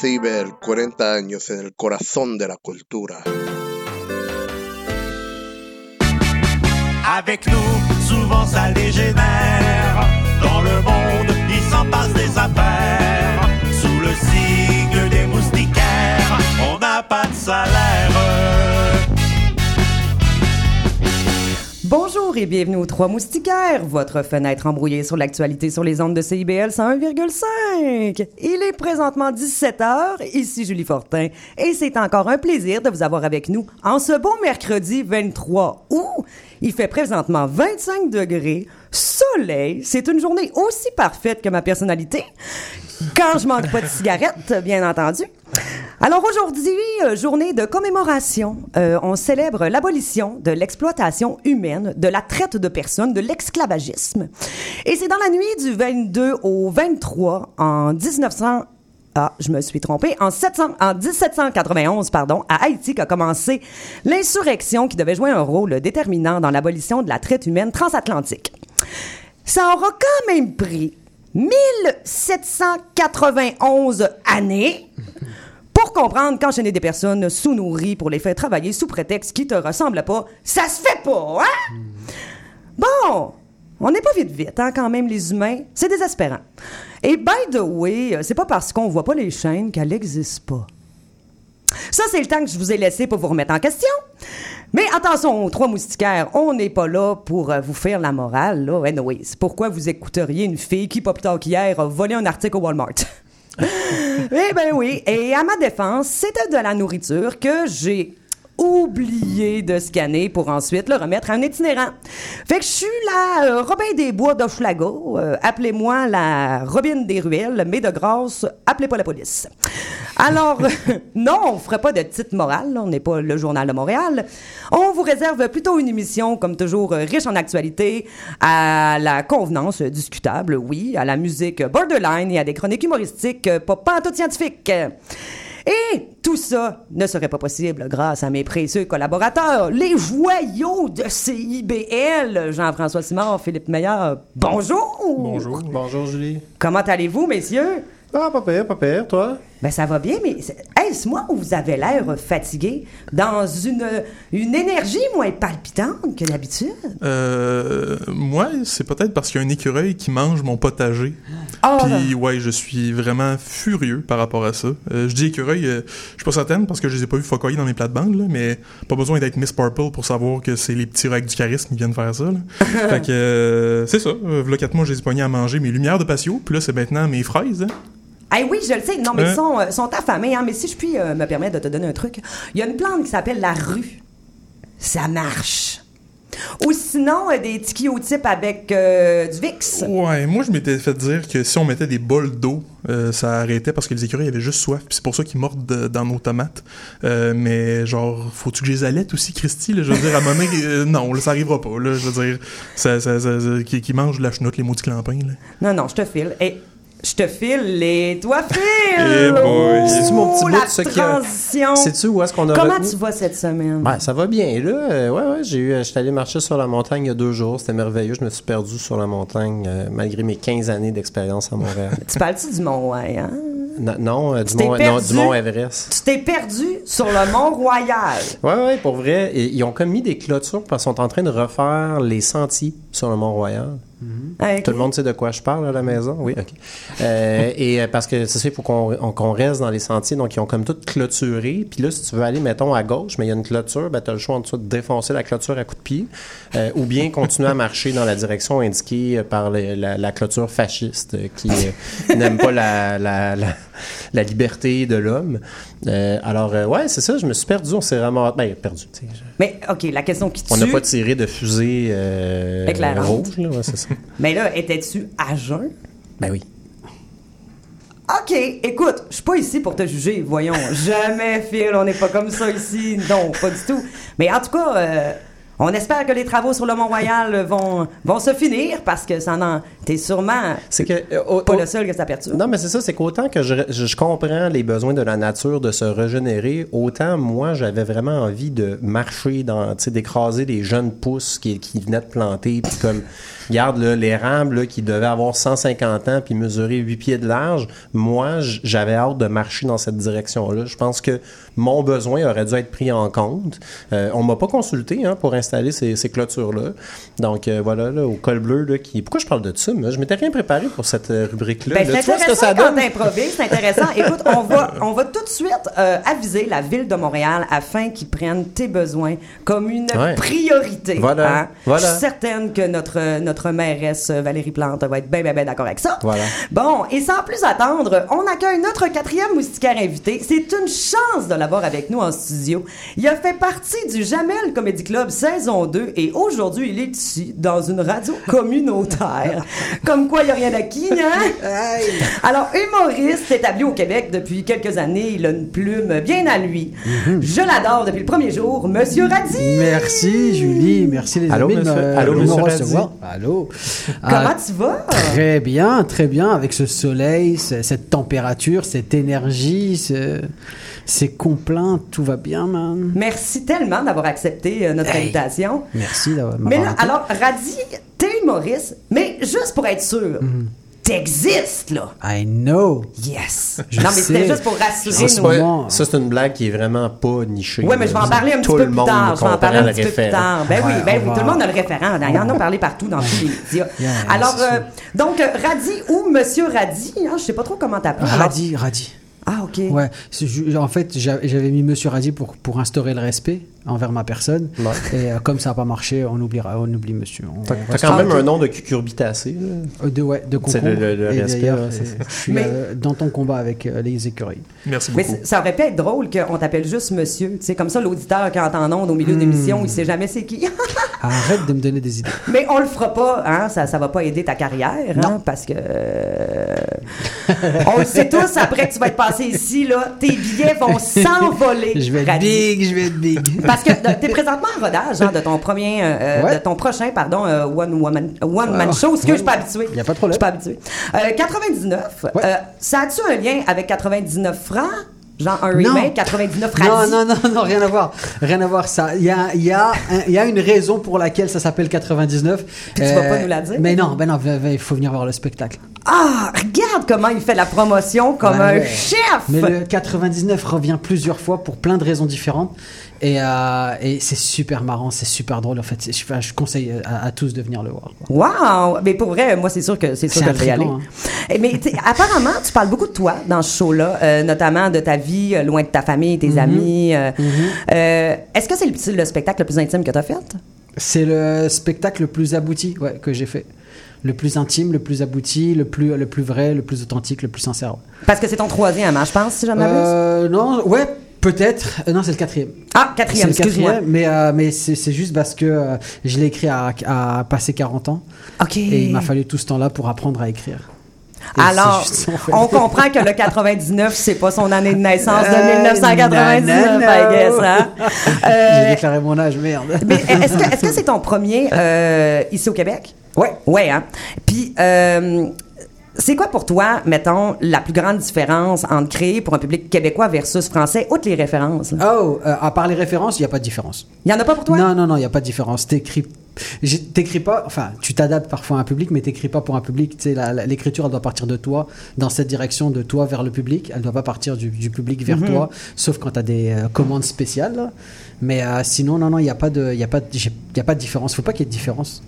CIBEL, 40 años en el corazón de la cultura. Avec nous, souvent ça dégénère. Bienvenue aux Trois Moustiquaires, votre fenêtre embrouillée sur l'actualité sur les ondes de CIBL 101,5. Il est présentement 17h, ici Julie Fortin, et c'est encore un plaisir de vous avoir avec nous en ce beau mercredi 23 août. Il fait présentement 25 degrés, soleil, c'est une journée aussi parfaite que ma personnalité, quand je manque pas de cigarettes, bien entendu. Alors aujourd'hui, euh, journée de commémoration, euh, on célèbre l'abolition de l'exploitation humaine, de la traite de personnes, de l'esclavagisme. Et c'est dans la nuit du 22 au 23 en 1900 ah, je me suis trompée. En, 700, en 1791, pardon, à Haïti qu'a commencé l'insurrection qui devait jouer un rôle déterminant dans l'abolition de la traite humaine transatlantique. Ça aura quand même pris 1791 années pour comprendre qu'enchaîner des personnes sous-nourries pour les faire travailler sous prétexte qui te ressemble pas, ça se fait pas, hein? Bon, on n'est pas vite vite, hein, quand même, les humains. C'est désespérant. Et by the way, c'est pas parce qu'on voit pas les chaînes qu'elles n'existent pas. Ça, c'est le temps que je vous ai laissé pour vous remettre en question. Mais attention, trois moustiquaires, on n'est pas là pour euh, vous faire la morale, là. Anyways, pourquoi vous écouteriez une fille qui, pas plus tard qu'hier, a volé un article au Walmart? eh ben oui, et à ma défense, c'était de la nourriture que j'ai oublié de scanner pour ensuite le remettre à un itinérant. Fait que je suis la euh, Robin des Bois d'Hochelaga. Euh, appelez-moi la Robin des Ruelles, mais de grâce, appelez pas la police. Alors, non, on ferait pas de titre morale, là, on n'est pas le Journal de Montréal. On vous réserve plutôt une émission, comme toujours, euh, riche en actualité, à la convenance discutable, oui, à la musique borderline et à des chroniques humoristiques euh, pas pantoute scientifiques. Et tout ça ne serait pas possible grâce à mes précieux collaborateurs, les joyaux de CIBL, Jean-François Simard, Philippe Meilleur. Bonjour! Bonjour. Bonjour, Julie. Comment allez-vous, messieurs? Ah, pas pire, pas pire, toi? Ben, ça va bien, mais est-ce moi ou vous avez l'air fatigué dans une, une énergie moins palpitante que d'habitude? Euh, moi, c'est peut-être parce qu'il y a un écureuil qui mange mon potager. Ah, Puis ouais, je suis vraiment furieux par rapport à ça. Euh, je dis écureuil, euh, je suis pas certaine parce que je les ai pas vus focoyer dans mes plates-bandes, là, mais pas besoin d'être Miss Purple pour savoir que c'est les petits règles du charisme qui viennent faire ça. là. fait que euh, c'est ça. V'là quatre mois, je les ai pognés à manger mes lumières de patio, puis là, c'est maintenant mes fraises. hein. Eh oui, je le sais. Non, mais ils sont, euh, sont affamés. Hein? Mais si je puis euh, me permettre de te donner un truc, il y a une plante qui s'appelle la rue. Ça marche. Ou sinon, euh, des tikiotypes avec euh, du VIX. Ouais, moi je m'étais fait dire que si on mettait des bols d'eau, euh, ça arrêtait parce que les écureuils avaient juste soif, puis c'est pour ça qu'ils mordent de- dans nos tomates. Euh, mais genre, faut-tu que je les allaite aussi, Christy? Là, je veux dire, à un moment donné, euh, non, là, ça arrivera pas. Là, je veux dire, ça, ça, ça, ça- qui, qui mangent de la chenoute, les maudits clampins. Là. Non, non, je te file. Et je te file les toi file. Eh boy. C'est-tu mon petit Oh, bout de ce transition. Sais-tu où est-ce qu'on a Comment retenu? tu vas cette semaine? Ben, ça va bien, là. Euh, ouais, ouais, j'ai eu, euh, j'étais allé marcher sur la montagne il y a deux jours. C'était merveilleux. Je me suis perdu sur la montagne, euh, malgré mes 15 années d'expérience à Montréal. Tu parles-tu du Mont hein? non, non, euh, du, mont, non, perdu? du mont Everest. Tu t'es perdu sur le Mont-Royal. Ouais, ouais, pour vrai. Ils ont comme mis des clôtures parce qu'ils sont en train de refaire les sentiers sur le Mont-Royal. Ok. Tout le monde sait de quoi je parle à la maison? Oui, OK. Euh, et euh, parce que c'est ça, il faut qu'on on- qu'on reste dans les sentiers. Donc, ils ont comme tout clôturé. Puis là, si tu veux aller, mettons, à gauche, mais il y a une clôture, ben, tu as le choix en dessous de défoncer la clôture à coups de pied euh, ou bien continuer à marcher dans la direction indiquée par le- la, la clôture fasciste qui euh, n'aime pas la, la, la, la liberté de l'homme. Euh, alors, euh, ouais, c'est ça, je me suis perdu. On s'est vraiment... Ben, perdu, tu sais. je- Mais, OK, la question qui tue. On n'a pas tiré de fusée euh, rouge, là, ouais, c'est ça. Mais là, étais-tu à jeun? Ben oui. OK, écoute, je suis pas ici pour te juger, voyons. Jamais, Phil, on n'est pas comme ça ici. Non, pas du tout. Mais en tout cas, euh, on espère que les travaux sur le Mont-Royal vont, vont se finir parce que ça n'en, T'es sûrement C'est que. euh, pas le seul que ça perturbe. Non, mais c'est ça, c'est qu'autant que je, je- comprends les besoins de la nature de se régénérer, autant moi, j'avais vraiment envie de marcher dans, tu sais, d'écraser des jeunes pousses qui, qui venaient de planter, puis comme, regarde, là, l'érable, là, qui devait avoir 150 ans puis mesurer 8 pieds de large, moi, j'avais hâte de marcher dans cette direction-là. Je pense que mon besoin aurait dû être pris en compte. Euh, on m'a pas consulté hein, pour installer ces, ces clôtures-là. Donc, euh, voilà, là, au col bleu, là, qui... Pourquoi je parle de ça? Moi? Je m'étais rien préparé pour cette euh, rubrique-là. Ben, c'est vois ce que intéressant ça quand donne? t'improvises, c'est intéressant. Écoute, on va, on va tout de suite euh, aviser la ville de Montréal afin qu'ils prennent tes besoins comme une Ouais. priorité. Voilà, hein. voilà. Je suis certaine que notre, notre mairesse Valérie Plante va être bien, bien, bien d'accord avec ça. Voilà. Bon, et sans plus attendre, on accueille notre quatrième moustiquaire invité. C'est une chance de l'avoir avec nous en studio. Il a fait partie du Jamel Comedy Club saison 2 et aujourd'hui, il est ici dans une radio communautaire. Comme quoi, il n'y a rien d'acquis, hein? Alors, humoriste établi au Québec depuis quelques années, il a une plume bien à lui. Mhm. Je l'adore depuis le premier jour, Monsieur Radis! Merci Julie, merci les Allô, amis monsieur- me- allô, monsieur recevoir. Allô? Comment Ah, tu vas? Très bien, très bien, avec ce soleil, ce- cette température, cette énergie, ce- ces complaints, tout va bien, man. Merci tellement d'avoir accepté euh, notre Hey. invitation. Merci d'avoir Mais là, alors, Radis, t'es humoriste, mais juste pour être sûr, Mhm. t'existes, là. I know. Yes. Je non, mais c'était juste pour rassurer nos... moment- ça, c'est une blague qui est vraiment pas nichée. Ouais, mais je vais en parler un petit Tout peu plus tard. Je vais en parler un petit peu plus tard. Ben oui, ben on oui, tout le monde a le référent. Il y en a parlé partout dans tous les médias. Yeah, Alors, euh, donc, euh, Radi ou Monsieur Radi, hein, je sais pas trop comment t'appeler. Alors- Radi, Radi. Ah, OK. Ouais, c'est en fait, j'a- j'avais mis Monsieur Radi pour, pour instaurer le respect envers ma personne. Ouais. Et euh, comme ça n'a pas marché, on oubliera, on oublie Monsieur. On- T'as quand même un nom de cucurbitacé. Euh, de, ouais, de C'est concombre. le- le- le Et respect, d'ailleurs, là, c'est ça. je suis Mais- euh, dans ton combat avec euh, les écureuils. Merci Mais beaucoup. c- ça aurait pu être drôle qu'on t'appelle juste monsieur. Tu sais, comme ça, l'auditeur, quand en onde au milieu de l'émission, il sait jamais c'est qui. Arrête de me donner des idées. Mais on le fera pas, hein? Ça, ça va pas aider ta carrière, hein? Non. Parce que. on le sait tous, après que tu vas être passé ici, là, tes billets vont s'envoler. Je vais être big, je vais être big. Parce que tu es présentement en rodage hein, de ton premier, euh, euh, Ouais. de ton prochain, pardon, euh, one woman, one man show. Ce que je suis pas habitué. Y a pas de problème. Je suis pas habitué. Euh, 99. Ouais. euh, ça a-tu un lien avec 99 francs? Genre un remake, 99 non, radis? non, non, non, rien à voir. Rien à voir. Ça, il y a, il y, a il y a une raison pour laquelle ça s'appelle 99. Puis tu vas pas nous la dire? Mais non, ben non, il faut venir voir le spectacle. Ah, regarde comment il fait la promotion comme un ouais. chef! Mais le 99 revient plusieurs fois pour plein de raisons différentes. Et, euh, et c'est super marrant, c'est super drôle. En fait, je, je conseille à, à tous de venir le voir. quoi. Wow! Mais pour vrai, moi, c'est sûr que c'est sûr que je vais y aller. intriguant, Eh, Mais apparemment, tu parles beaucoup de toi dans ce show-là, euh, notamment de ta vie euh, loin de ta famille, tes amis. euh, euh, Est-ce que c'est le, spectacle le plus intime que tu as fait? C'est le spectacle le plus abouti ouais, que j'ai fait. Le plus intime, le plus abouti, le plus, le plus vrai, le plus authentique, le plus sincère. Parce que c'est ton troisième, hein, je pense, si j'en. Euh, non, ouais, peut-être. Euh, non, c'est le quatrième. Ah, C'est quatrième, le excuse-moi. quatrième, mais, euh, mais c'est juste parce que euh, je l'ai écrit à, à passer 40 ans. OK. Et il m'a fallu tout ce temps-là pour apprendre à écrire. Et Alors, c'est juste ça, en fait. on comprend que le 99, c'est pas son année de naissance de Euh, 1999, non, non, I guess, hein? J'ai déclaré mon âge, merde. mais est-ce que c'est ton premier ici au Québec? Ouais. Ouais, hein? Puis, euh, c'est quoi pour toi, mettons, la plus grande différence entre créer pour un public québécois versus français, outre les références? là? Oh, euh, à part les références, il n'y a pas de différence. Il y en a pas pour toi? Non, non, non, il n'y a pas de différence. T'écris, t'écris pas, enfin, tu t'adaptes parfois à un public, mais t'écris pas pour un public. L'écriture, elle doit partir de toi, dans cette direction, de toi vers le public. Elle doit pas partir du, du public vers toi, sauf quand tu as des euh, commandes spéciales. là. Mais euh, sinon, non, non, il n'y a pas de, il y a pas, de- y a pas de différence. Faut pas qu'il y ait de différence.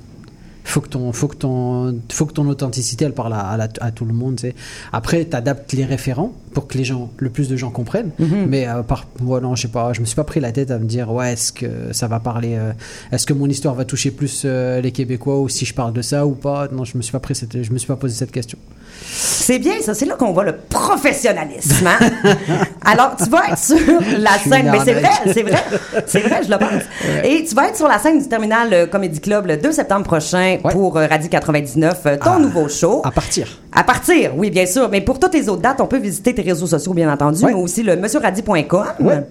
Faut que ton, faut que ton, faut que ton authenticité, elle parle à, à la- à tout le monde. tu sais. Après, tu adaptes les référents pour que les gens, le plus de gens comprennent. Mais euh, par, ouais, non, je sais pas, je me suis pas pris la tête à me dire, ouais, est-ce que ça va parler, euh, est-ce que mon histoire va toucher plus euh, les Québécois ou si je parle de ça ou pas? Non, je me suis pas pris cette, je me suis pas posé cette question. C'est bien, ça. C'est là qu'on voit le professionnalisme. hein? Alors, tu vas être sur la scène. Mais c'est vrai, c'est vrai. C'est vrai, je le pense. Et tu vas être sur la scène du Terminal euh, Comedy Club le 2 septembre prochain Ouais. pour euh, Radio 99, euh, ton Ah, nouveau show. À partir. À partir, oui, bien sûr. Mais pour toutes les autres dates, on peut visiter tes réseaux sociaux, bien entendu, Ouais. mais aussi le monsieurradi.com. Ouais.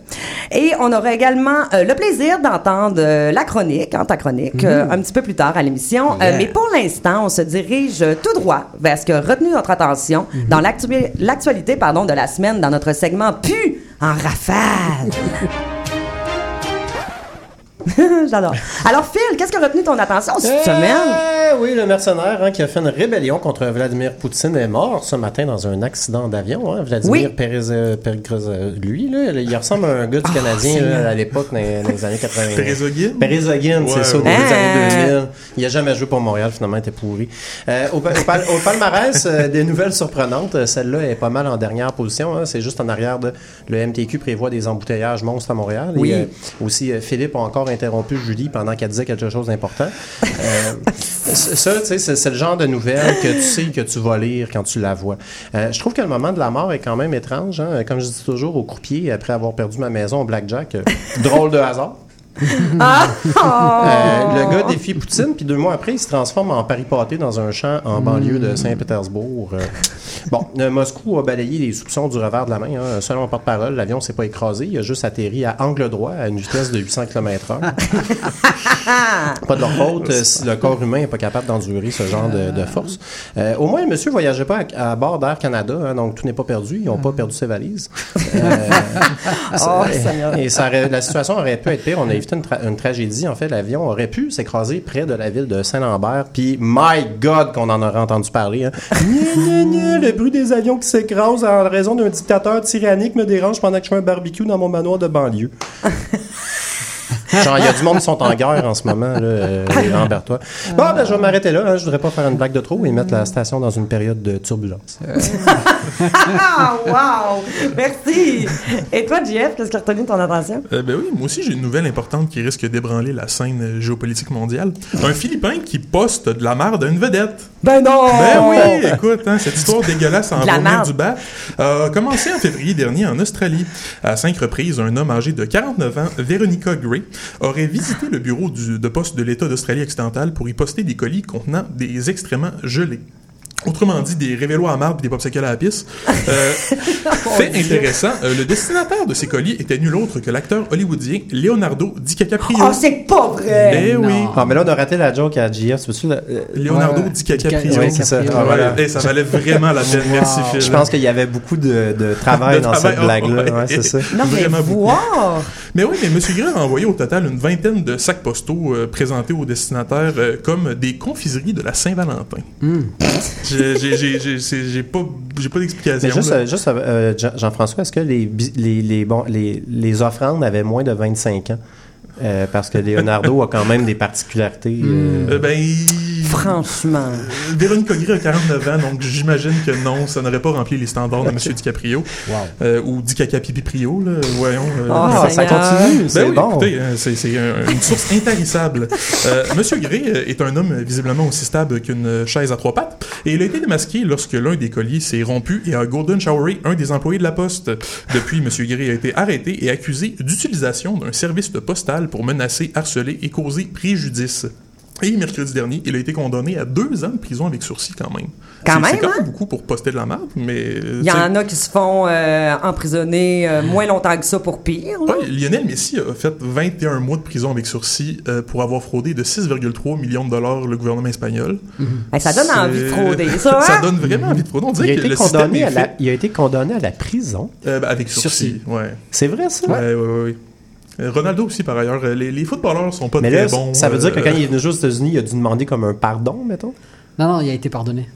Et on aura également euh, le plaisir d'entendre euh, la chronique, hein, ta chronique, euh, un petit peu plus tard à l'émission. Mm-hmm. Yeah. mais pour l'instant, on se dirige tout droit vers ce qui a retenu attention dans l'actu- l'actualité pardon, de la semaine dans notre segment Pu en rafale. J'adore. Alors, Phil, qu'est-ce qui a retenu ton attention cette semaine? Eh oui, le mercenaire hein, qui a fait une rébellion contre Vladimir Poutine est mort ce matin dans un accident d'avion. hein. Vladimir Oui. Euh, euh, lui, là, il ressemble à un gars du Canadien là, à l'époque, dans, les- dans les années 80. Perezogin? Perezogin, c'est Ouais, ça, au ouais. début des années Ah. 2000. Il a jamais joué pour Montréal, finalement, il était pourri. Euh, au, pa- au pal- au palmarès, euh, des nouvelles surprenantes. Euh, Celle-là est pas mal en dernière position. hein. C'est juste en arrière de... Le MTQ prévoit des embouteillages monstres à Montréal. Oui. Et, euh, aussi, Philippe a encore interrompu Julie pendant qu'elle disait quelque chose d'important. Euh, ça, tu sais, c'est le genre de nouvelles que tu sais que tu vas lire quand tu la vois. Euh, je trouve que le moment de la mort est quand même étrange. hein. Comme je dis toujours au croupier, après avoir perdu ma maison au blackjack, euh, drôle de hasard. Ah! Euh, le gars défie Poutine, puis deux mois après, il se transforme en paripaté dans un champ en banlieue de Saint-Pétersbourg. Bon, euh, Moscou a balayé les soupçons du revers de la main. hein. Selon le porte-parole, l'avion s'est pas écrasé. Il a juste atterri à angle droit à une vitesse de 800 km/h. pas de leur faute euh, si le corps humain n'est pas capable d'endurer ce genre de, de force. Euh, au moins, le monsieur voyageait pas à, à bord d'Air Canada, hein, donc tout n'est pas perdu. Ils n'ont pas perdu ses valises. Euh, Oh, et- Seigneur. et ça aurait- la situation aurait pu être pire. On a évité une, tra- une tragédie. En fait, l'avion aurait pu s'écraser près de la ville de Saint-Lambert. Puis, my God, qu'on en aurait entendu parler. Hein. Le bruit des avions qui s'écrasent en raison d'un dictateur tyrannique me dérange pendant que je fais un barbecue dans mon manoir de banlieue. Genre, il y a du monde qui sont en guerre en ce moment, là, euh, Lambert-toi. Bon, ben, je vais m'arrêter là. hein. Je voudrais pas faire une blague de trop et mettre la station dans une période de turbulence. Ah, wow! Merci! Et toi, JF, qu'est-ce qui a retenu ton attention? Euh, ben oui, moi aussi j'ai une nouvelle importante qui risque d'ébranler la scène euh, géopolitique mondiale. Un Philippin qui poste de la merde à une vedette. Ben non! Ben oui, écoute, hein, cette histoire dégueulasse en merde. du bas a commencé en février dernier en Australie. À cinq reprises, un homme âgé de 49 ans, Veronica Gray, aurait visité le bureau du- de poste de l'État d'Australie-Occidentale pour y poster des colis contenant des excréments gelés. Autrement dit, des révélos à marbre et des popsicles à la pisse. Euh, fait intéressant, euh, le destinataire de ces colis était nul autre que l'acteur hollywoodien Leonardo DiCaprio. Oh, c'est pas vrai! Eh oui, Ah, mais là, on a raté la joke à JF. Euh, Leonardo Ouais. DiCaprio. Oui, c'est ça. Ah, voilà. Ouais, ça valait vraiment la peine. Merci, Phil. Je pense qu'il y avait beaucoup de, de travail De dans travail, cette blague-là. ouais. Ouais, c'est ça. Non, mais Vraiment beaucoup. voir! Mais oui, mais M. Gray a envoyé au total une vingtaine de sacs postaux euh, présentés aux destinataires euh, comme des confiseries de la Saint-Valentin. J'ai- j'ai- pas, d'explication. Mais juste, euh, juste euh, Jean- Jean-François, est-ce que les, les, les, bon, les, les offrandes avaient moins de 25 ans? Euh, parce que Leonardo a quand même des particularités. euh, Euh, ben, Franchement. Véronique Gray a 49 ans, donc j'imagine que non, ça n'aurait pas rempli les standards de M. DiCaprio. Euh, ou DiCaprio, là, voyons. euh, Oh, Ah, ça continue, c'est Ben oui, bon. écoutez, euh, c'est c'est un- une source intarissable. Euh, Monsieur Gray euh, est un homme euh, visiblement aussi stable qu'une euh, chaise à trois pattes, et il a été démasqué lorsque l'un des colliers s'est rompu et a golden showeré un des employés de la poste. Depuis, Monsieur Gray a été arrêté et accusé d'utilisation d'un service de postal pour menacer, harceler et causer préjudice. Et mercredi dernier, il a été condamné à deux ans de prison avec sursis quand même. Quand C'est- même, C'est quand hein? même beaucoup pour poster de la merde, mais... euh, Il y en a qui se font euh, emprisonner euh, moins longtemps que ça pour pire. Ouais, Lionel Messi a fait 21 mois de prison avec sursis euh, pour avoir fraudé de 6,3 millions de dollars le gouvernement espagnol. Ben, ça donne C'est- envie de frauder, ça, hein? ça donne vraiment envie de frauder. On il, a que été le système condamné est à la, fait il a été condamné à la prison. euh, ben, avec sursis. Sursis. Ouais. C'est vrai, ça? Ouais, ouais, ouais, ouais. Euh, Ronaldo aussi, par ailleurs. Euh, Les, les footballeurs sont pas Mais très là, bons. ça veut dire que euh, quand il est venu jouer aux États-Unis, il a dû demander comme un pardon, mettons? Non, non, il a été pardonné.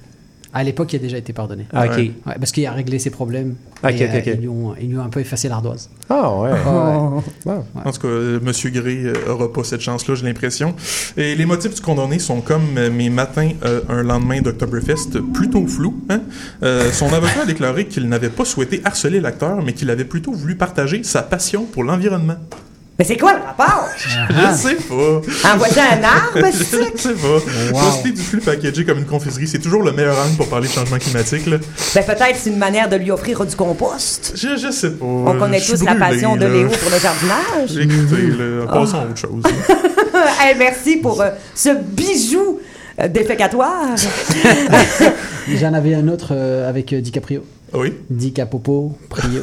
À l'époque, il a déjà été pardonné. Ah, ok. Ouais. Ouais, parce qu'il a réglé ses problèmes. Ok, et, ok, euh, ok. Ils, lui ont, ils lui ont un peu effacé l'ardoise. Ah, ouais. Oh. Bon. En tout cas, euh, Monsieur Gray euh, aura pas cette chance-là, j'ai l'impression. Et les motifs du condamné sont comme euh, mes matins euh, un lendemain d'Octoberfest, plutôt flous. Hein? Euh, son avocat a déclaré qu'il n'avait pas souhaité harceler l'acteur, mais qu'il avait plutôt voulu partager sa passion pour l'environnement. Mais c'est quoi le rapport? Je sais pas. Envoyer un arbre, Je c'est sais pas. Poster du flux packagé comme une confiserie, c'est toujours le meilleur angle pour parler de changement climatique. Là. Ben, peut-être c'est une manière de lui offrir du compost. Je, je sais pas. On connaît Je tous la passion de. Léo pour le jardinage. Écoutez, là, passons à autre chose. Hey, merci pour euh, ce bijou euh, défécatoire. J'en avais un autre euh, avec euh, DiCaprio. Oui, DiCapopo, Prio.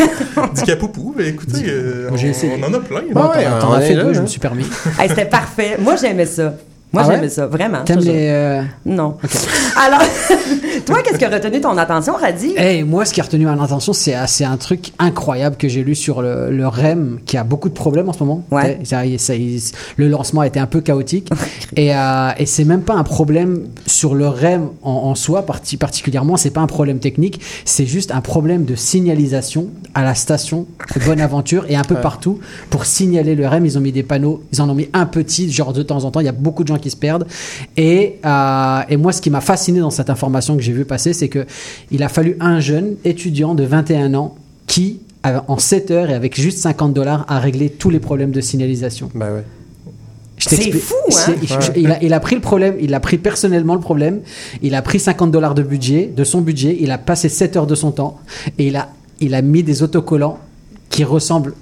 Dicapoupou, ben écoutez, euh, on, on en a plein. Bon, ouais, on est fait là, deux, je me suis permis. Hey, C'était parfait. Moi, j'aimais ça. Moi, Ah ouais? j'aimais ça, vraiment. T'aimes les. euh, Non. Alors, toi, qu'est-ce qui a retenu ton attention, Radi? Hey, moi, ce qui a retenu mon attention, c'est c'est un truc incroyable que j'ai lu sur le, le REM, qui a beaucoup de problèmes en ce moment. Ouais. Ça, ça, il- le lancement a été un peu chaotique. et euh, et c'est même pas un problème sur le REM en, en soi, parti, particulièrement. C'est pas un problème technique. C'est juste un problème de signalisation à la station Bonaventure et un peu partout pour signaler le REM. Ils ont mis des panneaux. Ils en ont mis un petit, genre de temps en temps. Il y a beaucoup de gens qui se perdent. Et, euh, et moi, ce qui m'a fasciné dans cette information que j'ai vu passer, c'est que il a fallu un jeune étudiant de 21 ans qui, euh, en 7 heures et avec juste 50 dollars, a réglé tous les problèmes de signalisation. Ben ouais. Je C'est fou, hein? C'est- il- il, a, il a pris le problème, il a pris personnellement le problème, il a pris 50 dollars de budget, de son budget, il a passé 7 heures de son temps et il a, il a mis des autocollants qui ressemblent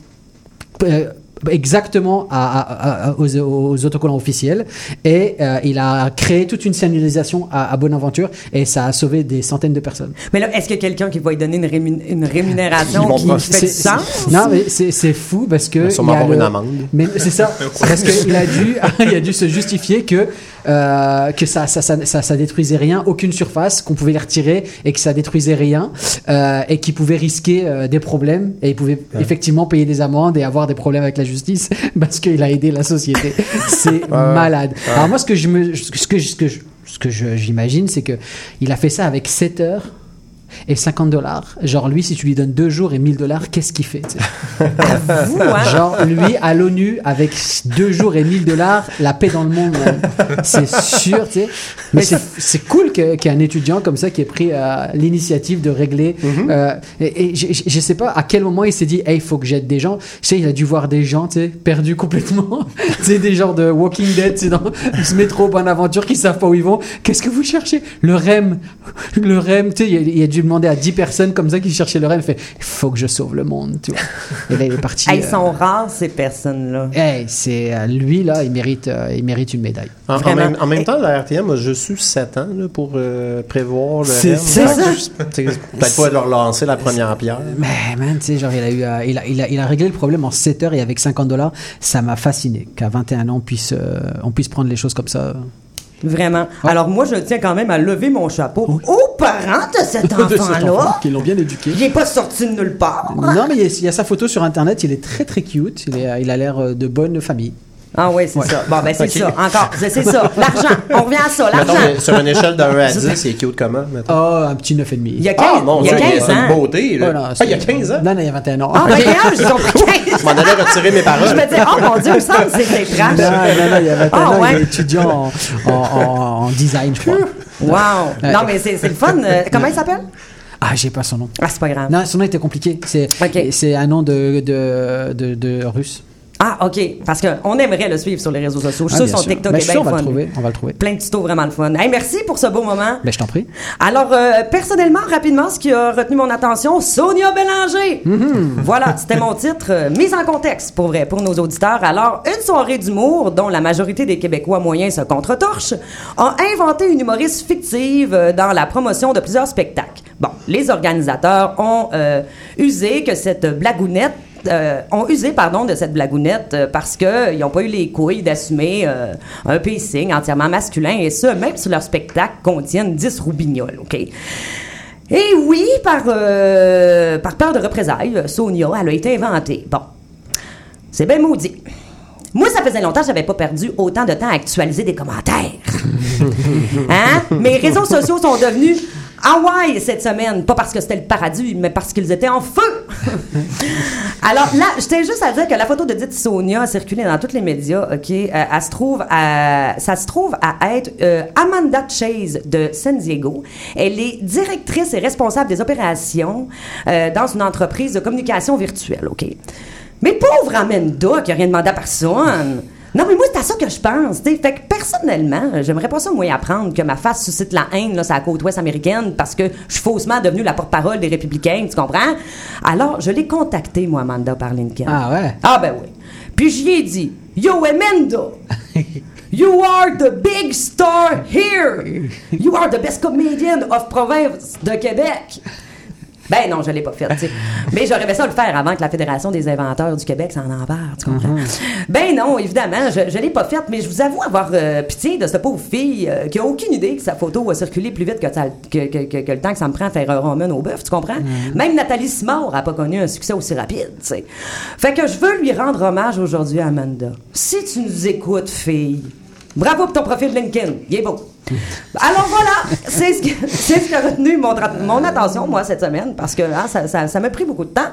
euh, exactement à- à- à- aux, aux autocollants officiels et euh, il a créé toute une signalisation à, à Bonaventure et ça a sauvé des centaines de personnes. Mais là, est-ce a quelqu'un qui va lui donner une, rémun- une rémunération qui fait du C'est- sens? c'est- Non, mais c'est c'est fou parce que. Il va sûrement il y a avoir le- une amende. Mais c'est ça. parce qu'il a dû, il a dû se justifier que euh, que ça ça, ça ça ça détruisait rien, aucune surface, qu'on pouvait les retirer et que ça détruisait rien euh, et qu'il pouvait risquer euh, des problèmes et il pouvait effectivement payer des amendes et avoir des problèmes avec la justice parce qu'il a aidé la société. C'est malade. Alors moi, ce que je me, ce que ce que je- ce que j'imagine, c'est que il a fait ça avec 7 heures. Et 50 dollars. Genre, lui, si tu lui donnes 2 jours et 1000 dollars, qu'est-ce qu'il fait Vous, hein? Genre, lui, à l'ONU, avec 2 jours et 1000 dollars, la paix dans le monde, c'est sûr, tu sais. Mais c'est cool qu'il y ait un étudiant comme ça qui ait pris euh, l'initiative de régler. euh, et et je, sais pas à quel moment il s'est dit, hey, il faut que j'aide des gens. Tu sais, il a dû voir des gens, tu sais, perdus complètement. tu sais, des genres de Walking Dead, tu sais, dans ce métro Bonaventure qui savent pas où ils vont. Qu'est-ce que vous cherchez? Le REM. Le REM, tu sais, il, a- il a dû demander à 10 personnes comme ça qui cherchaient le REM. Il fait, il faut que je sauve le monde, tu vois. Et là, il est parti. Ils euh, sont rares, ces personnes-là. Hey, c'est euh, lui là, il mérite, euh, il mérite une médaille. En, même, en même temps, la RTM a juste eu 7 ans là, pour euh, prévoir le C'est ça. Peut-être pas leur lancer la première pierre. Mais man, tu sais, genre il a eu, euh, il a, il a, il a réglé le problème en 7 heures et avec 50 dollars, ça m'a fasciné qu'à 21 ans on puisse, euh, on puisse prendre les choses comme ça. Vraiment. Ah. Alors, moi, je tiens quand même à lever mon chapeau aux parents de cet enfant enfant-là. qui l'ont bien éduqué. Il est pas sorti de nulle part. Non, mais il y, a, il y a sa photo sur internet, il est très très cute, il, est, il a l'air euh, de bonne famille. Ah oui, c'est Ouais. ça. Bon, ben c'est Ok. ça. Encore, c'est c'est ça. L'argent. On revient à ça, l'argent. sur une échelle de 1 à 10, c'est cute comment? mettons? Oh, un petit 9,5. Il y a 15, Ah, mon il y a Dieu, 15 c'est une ans. beauté. Là. Oh, non, ah, il y a 15 ans? Non, non, il y a 21 ans. Ah, 21, j'ai compris 15. Je m'en allais retirer mes Je paroles. me dis, oh mon Dieu, il me semble que Non, trash. non, non, il y a 21 Ah, ans, ouais. il est étudiant en, en, en- en design, je crois. Wow. Ouais. Non, mais c'est c'est le fun. Euh, Comment il s'appelle? Ah, j'ai pas son nom. Ah, c'est pas grave. Non, son nom était compliqué. C'est Ok. c'est un nom de, de, de, de russe. Ah, OK. Parce qu'on aimerait le suivre sur les réseaux sociaux. Je suis Ah, sûr bien son sûr. TikTok Ben, est bien sûr, on va le trouver. On va le trouver. Plein de tutos vraiment le fun. Hey, merci pour ce beau moment. Ben, je t'en prie. Alors, euh, personnellement, rapidement, ce qui a retenu mon attention, Sonia Bélanger. Voilà, c'était mon titre, euh, mise en contexte, pour vrai, pour nos auditeurs. Alors, une soirée d'humour, dont la majorité des Québécois moyens se contre-torchent, a inventé une humoriste fictive euh, dans la promotion de plusieurs spectacles. Bon, les organisateurs ont euh, usé que cette blagounette euh, ont usé pardon de cette blagounette euh, parce que ils n'ont pas eu les couilles d'assumer euh, un pacing entièrement masculin et ça même si leur spectacle contiennent 10 roubignoles, OK? Et oui, par, euh, par peur de représailles, Sonia, elle a été inventée. Bon, c'est bien maudit. Moi, ça faisait longtemps que j'avais pas perdu autant de temps à actualiser des commentaires. hein? Mes réseaux sociaux sont devenus Hawaï cette semaine. Pas parce que c'était le paradis, mais parce qu'ils étaient en feu. Alors là, je tiens juste à dire que la photo de Dite Sonia a circulé dans tous les médias. Ok, Euh, elle se trouve à, ça se trouve à être euh, Amanda Chase de San Diego. Elle est directrice et responsable des opérations euh, dans une entreprise de communication virtuelle. Ok. Mais pauvre Amanda qui a rien demandé à personne. Non, mais moi, c'est à ça que je pense. t'sais. Fait que personnellement, j'aimerais pas ça, moi, apprendre que ma face suscite la haine, là, sur la côte ouest américaine, parce que je suis faussement devenue la porte-parole des républicains, tu comprends? Alors, je l'ai contacté, moi, Amanda Parlinkin. Ah ouais? Ah, ben oui. Puis j'y ai dit, Yo, Amanda! You are the big star here! You are the best comedian of province de Québec! Ben non, je l'ai pas fait. Mais j'aurais aimé ça le faire avant que la Fédération des inventeurs du Québec s'en empare, tu comprends? Ben non, évidemment, je, je l'ai pas fait, mais je vous avoue avoir euh, pitié de cette pauvre fille euh, qui a aucune idée que sa photo va circuler plus vite que, ça- que, que- que- que le temps que ça me prend à faire un roman au bœuf, tu comprends? Même Nathalie Simard a pas connu un succès aussi rapide, tu sais. Fait que je veux lui rendre hommage aujourd'hui à Amanda. Si tu nous écoutes, fille, bravo pour ton profil LinkedIn, il est beau. Alors voilà, c'est ce, ce qui a retenu mon, mon attention, moi, cette semaine, parce que hein, ça, ça, ça m'a pris beaucoup de temps.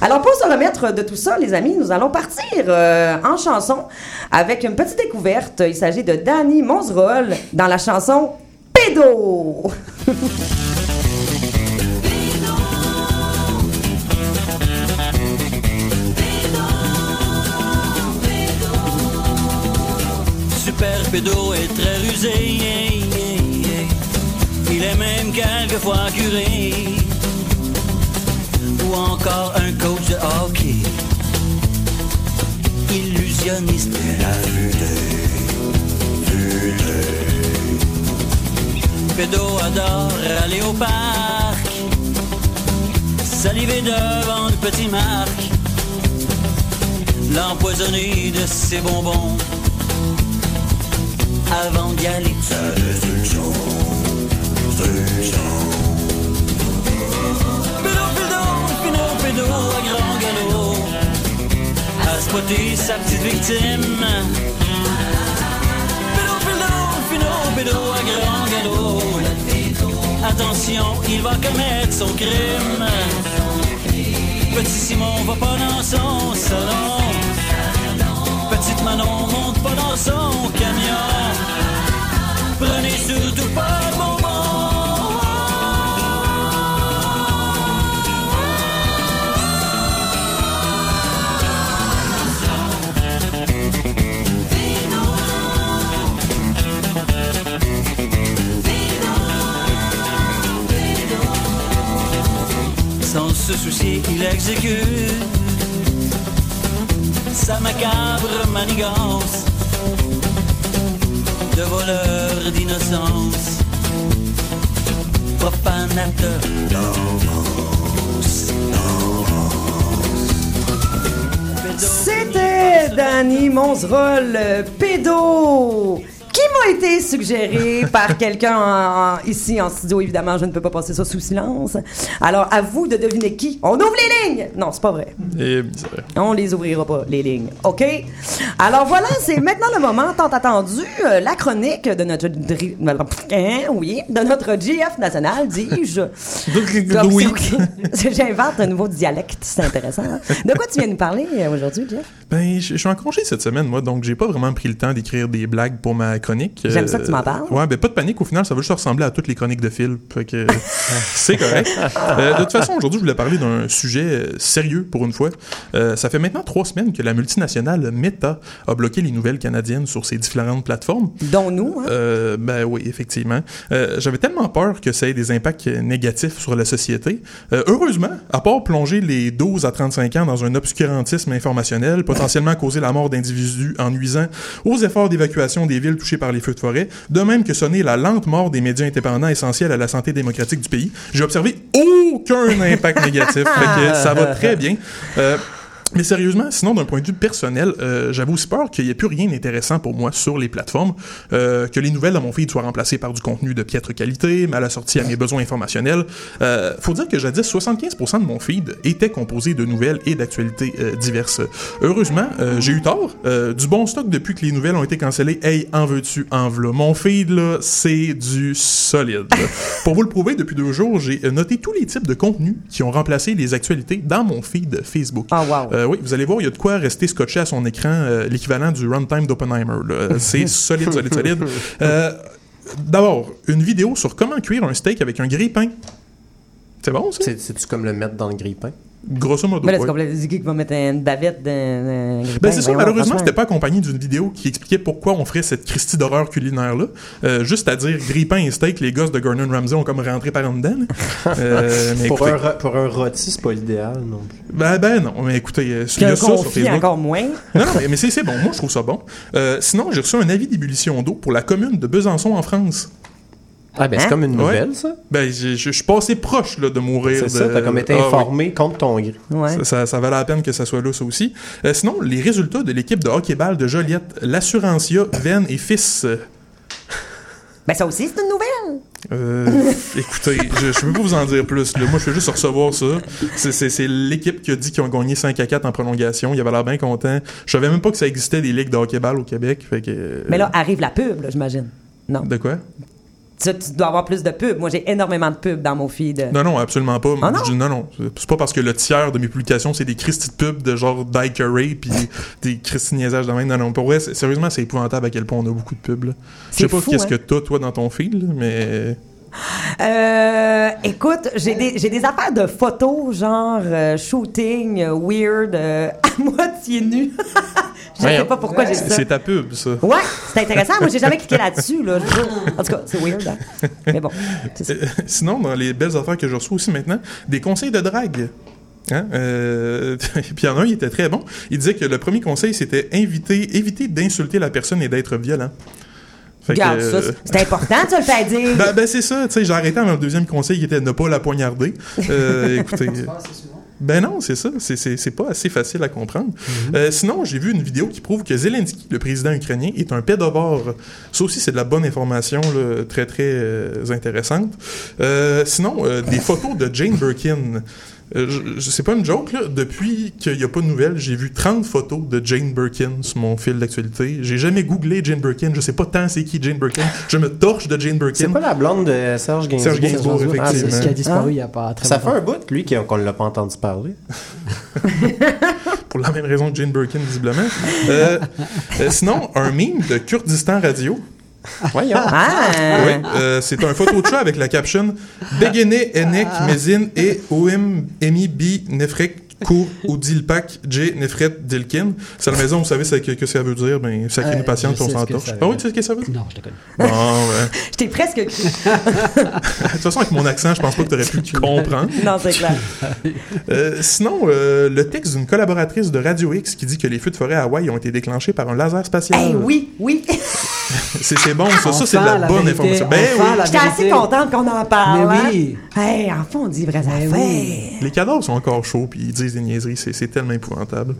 Alors, pour se remettre de tout ça, les amis, nous allons partir euh, en chanson avec une petite découverte. Il s'agit de Danny Monzerol dans la chanson Pédo. pédo est très rusé. Il est même quelquefois curé. Ou encore un coach de hockey. Illusionniste de la Pédo adore aller au parc. Saliver devant le petit Marc. L'empoisonner de ses bonbons avant d'y aller. Destruction, destruction. Pédo, pédo, pédo, pédo, à grand galop. À spotter sa petite victime. Pédo, pédo, pédo, pédo, à grand galop. Attention, il va commettre son crime. Petit Simon va pas dans son salon. Petite Manon monte pas dans son camion. Prenez surtout pas le moment. Sans se soucier, il exécute sa macabre manigance de voleur d'innocence, profanateur d'enfance. C'était Danny Monzerol, euh, pédo, été suggéré par quelqu'un en- en- ici en studio. Évidemment, je ne peux pas passer ça sous silence. Alors, à vous de deviner qui. On ouvre les lignes! Non, c'est pas vrai. Et vrai. On les ouvrira pas, les lignes. OK? Alors voilà, c'est maintenant le moment tant attendu, euh, la chronique de notre... dri- Hein, oui, de notre GF national, dis-je. Oui. J'invente un nouveau dialecte, c'est intéressant. hein. De quoi tu viens nous parler euh, aujourd'hui, Jeff? Ben, je je suis en congé cette semaine, moi, donc j'ai pas vraiment pris le temps d'écrire des blagues pour ma chronique. J'aime ça que tu m'en parles. Ouais, ben pas de panique, au final, ça va juste ressembler à toutes les chroniques de Phil. C'est correct. Euh, de toute façon, aujourd'hui, je voulais parler d'un sujet euh, sérieux pour une fois. Euh, ça fait maintenant trois semaines que la multinationale Meta a bloqué les nouvelles canadiennes sur ses différentes plateformes. Dont nous, hein? Euh, ben oui, effectivement. Euh, J'avais tellement peur que ça ait des impacts euh, négatifs sur la société. Euh, heureusement, à part plonger les 12 à 35 ans dans un obscurantisme informationnel, potentiellement causer la mort d'individus en nuisant aux efforts d'évacuation des villes touchées par les feux de forêt, de même que sonner la lente mort des médias indépendants essentiels à la santé démocratique du pays, j'ai observé aucun impact négatif. Fait que ça va très bien. Euh, mais sérieusement, sinon d'un point de vue personnel, euh, j'avais aussi peur qu'il n'y ait plus rien d'intéressant pour moi sur les plateformes, euh, que les nouvelles de mon feed soient remplacées par du contenu de piètre qualité, mal assorti à mes besoins informationnels. Euh, faut dire que jadis, 75% de mon feed était composé de nouvelles et d'actualités euh, diverses. Heureusement, euh, j'ai eu tort. Euh, du bon stock depuis que les nouvelles ont été cancellées. Hey, en veux-tu, en v'là. Mon feed, là, c'est du solide. pour vous le prouver, depuis deux jours, j'ai noté tous les types de contenus qui ont remplacé les actualités dans mon feed Facebook. Ah, wow. Euh, oui, vous allez voir, il y a de quoi rester scotché à son écran, euh, l'équivalent du runtime d'Oppenheimer. C'est solide, solide, solide. Euh, D'abord, une vidéo sur comment cuire un steak avec un grille-pain. C'est bon, ça? C'est- C'est-tu comme le mettre dans le grille-pain? Grosso modo. Mais là, c'est ouais. complètement c'est qui qui va mettre une bavette dans un grippin? Ben c'est ça, Voyons, malheureusement, c'était pas accompagné d'une vidéo qui expliquait pourquoi on ferait cette Christie d'horreur culinaire-là. Euh, juste à dire grille-pain et steak, les gosses de Gordon Ramsay ont comme rentré par en dedans. Euh, mais Pour écoutez, un, pour un rôti, c'est pas l'idéal non plus. ben, ben non, mais écoutez, euh, il y a ça sur Facebook. encore moins. Non, non, mais, mais c'est c'est bon, moi je trouve ça bon. Euh, sinon, j'ai reçu un avis d'ébullition d'eau pour la commune de Besançon en France. Ah, ben Hein? c'est comme une Ouais. nouvelle, ça. Ben, j'ai- je suis passé proche là, de mourir. C'est de... ça, t'as comme été Ah, oui. informé contre ton gré. Ouais. Ça, ça, ça valait la peine que ça soit là, ça aussi. Euh, sinon, les résultats de l'équipe de hockey-ball de Joliette, l'Assurancia, Venn et Fils. Ben, ça aussi, c'est une nouvelle. Euh, écoutez, je, je peux pas vous en dire plus. là. Moi, je fais juste recevoir ça. C'est- C'est c'est l'équipe qui a dit qu'ils ont gagné 5 à 4 en prolongation. Il avait l'air bien content. Je savais même pas que ça existait des ligues de hockey-ball au Québec. Fait que, euh, Mais là, arrive la pub, là, j'imagine. Non. De quoi? Tu, tu dois avoir plus de pubs. Moi, j'ai énormément de pubs dans mon feed. Non, non, absolument pas. Ah non? Je non, non. C'est pas parce que le tiers de mes publications, c'est des Christy de pubs de genre Dyke Ray puis des Christy niaisages de même. Non, non, pour vrai, sérieusement, c'est épouvantable à quel point on a beaucoup de pubs. Je sais pas qu'est-ce hein? que t'as, toi, dans ton feed, là, mais... Euh, écoute, j'ai des, j'ai des affaires de photos, genre euh, shooting, euh, weird, euh, à moitié nu. Je sais pas pourquoi j'ai ça. c'est ta pub, ça. Ouais, c'est intéressant. Moi, j'ai jamais cliqué là-dessus. Là. En tout cas, c'est weird. Hein? Mais bon, c'est ça. Euh, Sinon, dans les belles affaires que je reçois aussi maintenant, des conseils de drague. Hein? Euh, puis il y en a un, il était très bon. Il disait que le premier conseil, c'était inviter, éviter d'insulter la personne et d'être violent. Fait que, Regarde, ça, euh, c'est- important, tu le fais dire. ben, ben, c'est ça, tu sais, j'ai arrêté avant le deuxième conseil qui était ne pas la poignarder. Euh, écoutez, ben non, c'est ça, c'est- pas assez facile à comprendre. Euh, sinon, j'ai vu une vidéo qui prouve que Zelensky, le président ukrainien, est un pédovore. Ça aussi, c'est de la bonne information, là, très très euh, intéressante. Euh, sinon, des photos de Jane Birkin. Euh, c'est pas une joke, là. Depuis qu'il n'y a pas de nouvelles, j'ai vu 30 photos de Jane Birkin sur mon fil d'actualité. J'ai jamais googlé Jane Birkin. Je sais pas tant c'est qui Jane Birkin. Je me torche de Jane Birkin. C'est pas la blonde de Serge Gainsbourg. Serge Gainsbourg, Ah, effectivement. c'est C'est ce ça. qui a disparu il y a pas très Ça fait un bout, lui, qu'on qu'on l'a pas entendu parler. pour la même raison que Jane Birkin, visiblement. Euh, euh, sinon, un meme de Kurdistan Radio. Voyons. Ah! Oui, euh, c'est un photo de chat avec la caption Begene Enek Mezin et Oem Emi Bi Nefrek Kou Udilpak J Nefret Dilkin. C'est à la maison, vous savez ce que, que ça veut dire, ben, ça crée Euh, une patience, je on sais s'en ce que torche. ça veut Ah oui, tu sais ce que ça veut? Dire? Non, je déconne. Bon, ouais. Je t'ai presque cru. De toute façon, avec mon accent, je pense pas que tu aurais pu comprendre. Non, c'est clair. Euh, sinon, euh, le texte d'une collaboratrice de Radio X qui dit que les feux de forêt à Hawaï ont été déclenchés par un laser spatial. Hey, oui, oui. C'est bon, ça. ça, c'est de la, la bonne vérité, information. Ben oui. J'étais assez contente qu'on en parle. Mais hein. oui. Hey, en fond, on dit vraies affaires. oui. Les cadavres sont encore chauds, puis ils disent des niaiseries, c'est tellement épouvantable.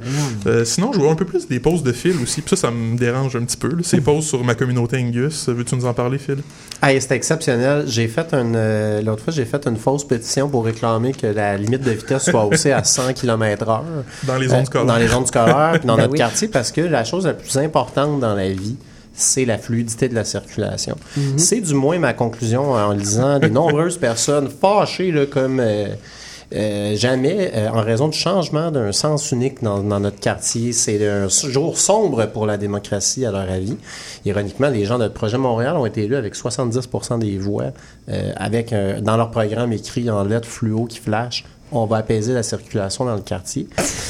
Euh, sinon, je vois un peu plus des pauses de Phil aussi, puis ça, ça me dérange un petit peu. là. Ces pauses sur ma communauté Angus, veux-tu nous en parler, Phil? Hey, c'était exceptionnel. J'ai fait une euh, l'autre fois, j'ai fait une fausse pétition pour réclamer que la limite de vitesse soit haussée à 100 km/h Dans les zones scolaires. dans les zones scolaires, puis dans Ben notre oui. quartier, parce que la chose la plus importante dans la vie, c'est la fluidité de la circulation. C'est du moins ma conclusion en lisant des nombreuses personnes fâchées là, comme euh, euh, jamais euh, en raison du changement d'un sens unique dans, dans notre quartier. C'est un jour sombre pour la démocratie à leur avis. Ironiquement, les gens de Projet Montréal ont été élus avec 70% des voix, euh, avec dans leur programme écrit en lettres fluo qui flashent on va apaiser la circulation dans le quartier.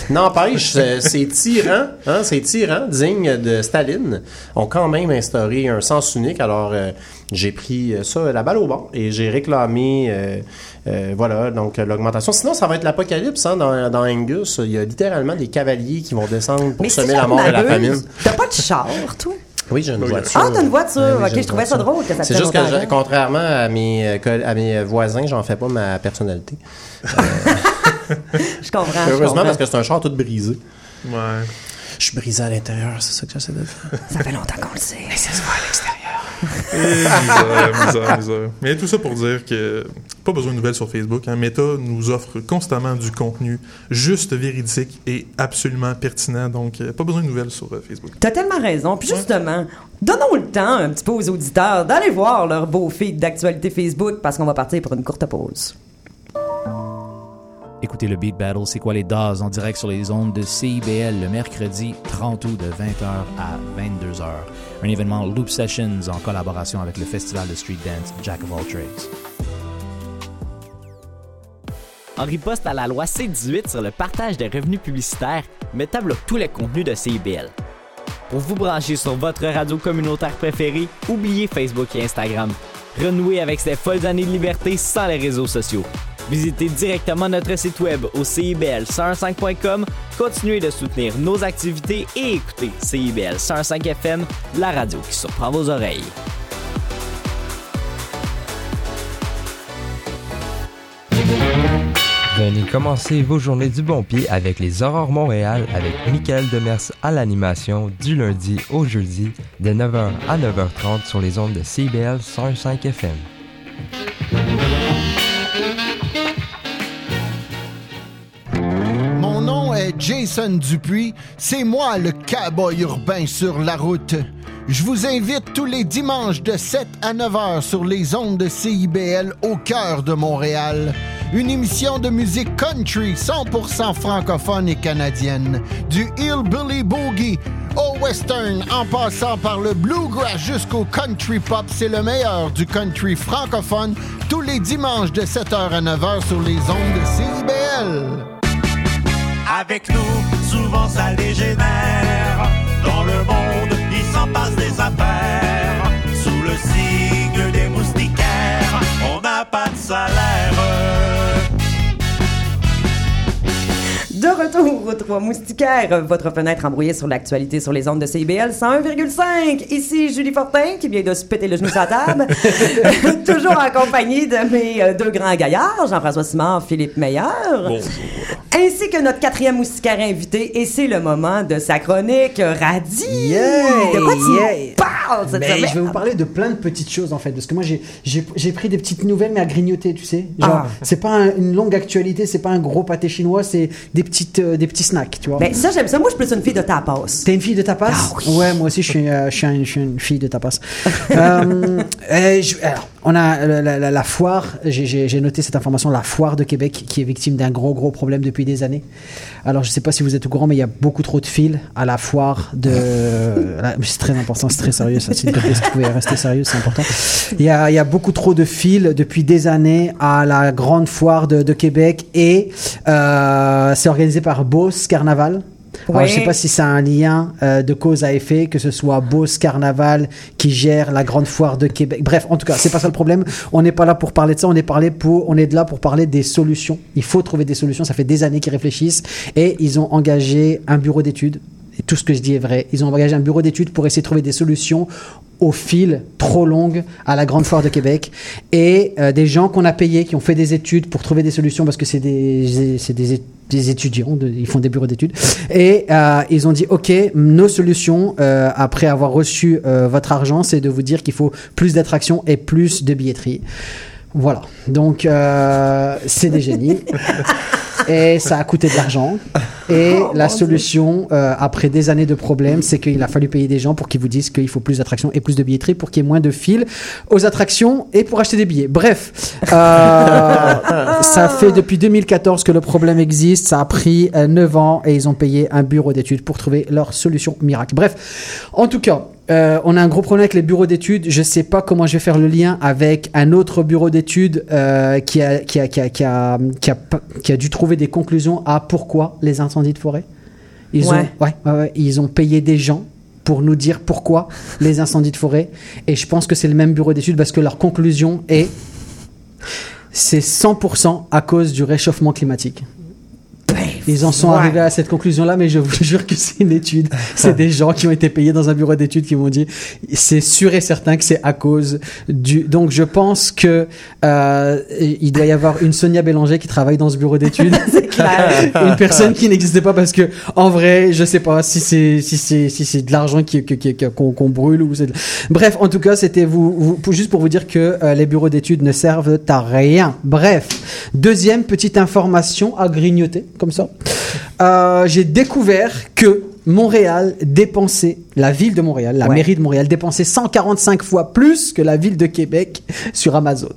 N'empêche, ces tyrans, hein, ces tyrans dignes de Staline ont quand même instauré un sens unique. Alors, euh, j'ai pris ça la balle au banc et j'ai réclamé, euh, euh, voilà, donc l'augmentation. Sinon, ça va être l'apocalypse hein, dans, dans Angus. Il y a littéralement des cavaliers qui vont descendre pour Mais semer la mort et la famine. T'as pas de char, toi? Oui, j'ai une voiture. Ah, t'as une voiture. Oui, oui, ok, je trouvais ça drôle que ça C'est te juste que, je- contrairement à mes, euh, à mes voisins, j'en fais pas ma personnalité. Je comprends. je Heureusement, comprends. parce que c'est un char tout brisé. Ouais. Je suis brisé à l'intérieur, c'est ça que j'essaie de faire. Ça fait longtemps qu'on le sait. ça se voit à l'extérieur. Eh, misère, misère, misère. Mais tout ça pour dire que pas besoin de nouvelles sur Facebook. Hein. Meta nous offre constamment du contenu juste véridique et absolument pertinent. Donc, euh, pas besoin de nouvelles sur euh, Facebook. T'as tellement raison. Puis justement, donnons le temps un petit peu aux auditeurs d'aller voir leur beau feed d'actualité Facebook parce qu'on va partir pour une courte pause. Écoutez le Beat Battle, c'est quoi les DAS en direct sur les ondes de CIBL le mercredi 30 août de 20h à 22h. Un événement Loop Sessions en collaboration avec le festival de street dance Jack of All Trades. En riposte à la loi C-18 sur le partage des revenus publicitaires, met à bloc tous les contenus de CIBL. Pour vous brancher sur votre radio communautaire préférée, oubliez Facebook et Instagram. Renouez avec ces folles années de liberté sans les réseaux sociaux. Visitez directement notre site web au CIBL105.com, continuez de soutenir nos activités et écoutez CIBL 105 FM, la radio qui surprend vos oreilles. Venez commencer vos journées du bon pied avec les Aurores Montréal avec Michael Demers à l'animation du lundi au jeudi de 9h à 9h30 sur les ondes de CBL 105 FM. Mon nom est Jason Dupuis. C'est moi le cowboy urbain sur la route. Je vous invite tous les dimanches de 7 à 9 heures sur les ondes de CIBL au cœur de Montréal. Une émission de musique country 100% francophone et canadienne. Du hillbilly boogie au western en passant par le bluegrass jusqu'au country pop, c'est le meilleur du country francophone tous les dimanches de 7h à 9h sur les ondes de CIBL. Avec nous, souvent ça dégénère. Dans le monde, il s'en passe des affaires. Sous le signe des moustiquaires, on n'a pas de salaire. Retour aux trois moustiquaires, votre fenêtre embrouillée sur l'actualité sur les ondes de CIBL 101,5. Ici Julie Fortin qui vient de se péter le genou sur la table. Toujours en compagnie de mes euh, deux grands gaillards, Jean-François Simard, Philippe Meilleur. Ainsi que notre quatrième moustiquaire invité, et c'est le moment de sa chronique radie. Yeah, de quoi tu yeah. parles cette Mais semaine? je vais vous parler de plein de petites choses en fait, parce que moi j'ai- pris des petites nouvelles mais à grignoter, tu sais. Genre, Ah. c'est pas un- une longue actualité, c'est pas un gros pâté chinois, c'est des petites euh, des petits snacks, tu vois. Ben, ça, j'aime ça. Moi, je suis plus une fille de tapas. T'es une fille de tapas? Ah Ouais, moi aussi je suis, euh, je suis, un- je suis une fille de tapas. Euh, je- alors, on a la, la- la- la foire, j'ai- noté cette information, la foire de Québec qui est victime d'un gros gros problème depuis des années. Alors je sais pas si vous êtes au courant, mais il y a beaucoup trop de fils à la foire de... la- C'est très important, c'est très sérieux, ça. Plaît, si tu pouvais rester sérieux, c'est important. Il y, a, il y a beaucoup trop de fils depuis des années à la grande foire de, de Québec et euh, c'est organisé par Beauce Carnaval. Alors, je sais pas si c'est un lien euh, de cause à effet, que ce soit Beauce Carnaval qui gère la grande foire de Québec. Bref, en tout cas, c'est pas ça le problème. On n'est pas là pour parler de ça, on est, parlé pour, on est là pour parler des solutions. Il faut trouver des solutions, ça fait des années qu'ils réfléchissent et ils ont engagé un bureau d'études. Et tout ce que je dis est vrai. Ils ont engagé un bureau d'études pour essayer de trouver des solutions au fil trop longues à la grande foire de Québec. Et euh, des gens qu'on a payés qui ont fait des études pour trouver des solutions parce que c'est des des, des étudiants ils font des bureaux d'études. Et euh, ils ont dit ok nos solutions euh, après avoir reçu votre argent c'est de vous dire qu'il faut plus d'attractions et plus de billetterie voilà donc euh, c'est des génies et ça a coûté de l'argent. Et la solution, euh, après des années de problèmes, c'est qu'il a fallu payer des gens pour qu'ils vous disent qu'il faut plus d'attractions et plus de billetterie pour qu'il y ait moins de fils aux attractions et pour acheter des billets. Bref, euh, ça fait depuis 2014 que le problème existe. Ça a pris euh, 9 ans et ils ont payé un bureau d'études pour trouver leur solution miracle. Bref, en tout cas, euh, on a un gros problème avec les bureaux d'études. Je sais pas comment je vais faire le lien avec un autre bureau d'études euh, qui, a, qui, a, qui, a, qui, a, qui, a, pas- qui a dû trouver des conclusions à pourquoi les incendies de forêt. Ils, Ouais. ont, ouais, ouais, ouais, ils ont payé des gens pour nous dire pourquoi les incendies de forêt. Et je pense que c'est le même bureau d'études parce que leur conclusion est c'est 100% à cause du réchauffement climatique. Ils en sont ouais. arrivés à cette conclusion-là, mais je vous jure que c'est une étude. C'est des gens qui ont été payés dans un bureau d'études qui m'ont dit c'est sûr et certain que c'est à cause du. Donc je pense que euh, il doit y avoir une Sonia Bélanger qui travaille dans ce bureau d'études. C'est clair. une personne qui n'existait pas parce que en vrai, je sais pas si c'est si c'est si c'est de l'argent qui qu'on brûle ou c'est. de- Bref, en tout cas, c'était vous, juste pour vous dire que euh, les bureaux d'études ne servent à rien. Bref, deuxième petite information à grignoter comme ça. Euh, J'ai découvert que Montréal dépensait, la ville de Montréal, la Ouais. mairie de Montréal dépensait 145 fois plus que la ville de Québec sur Amazon.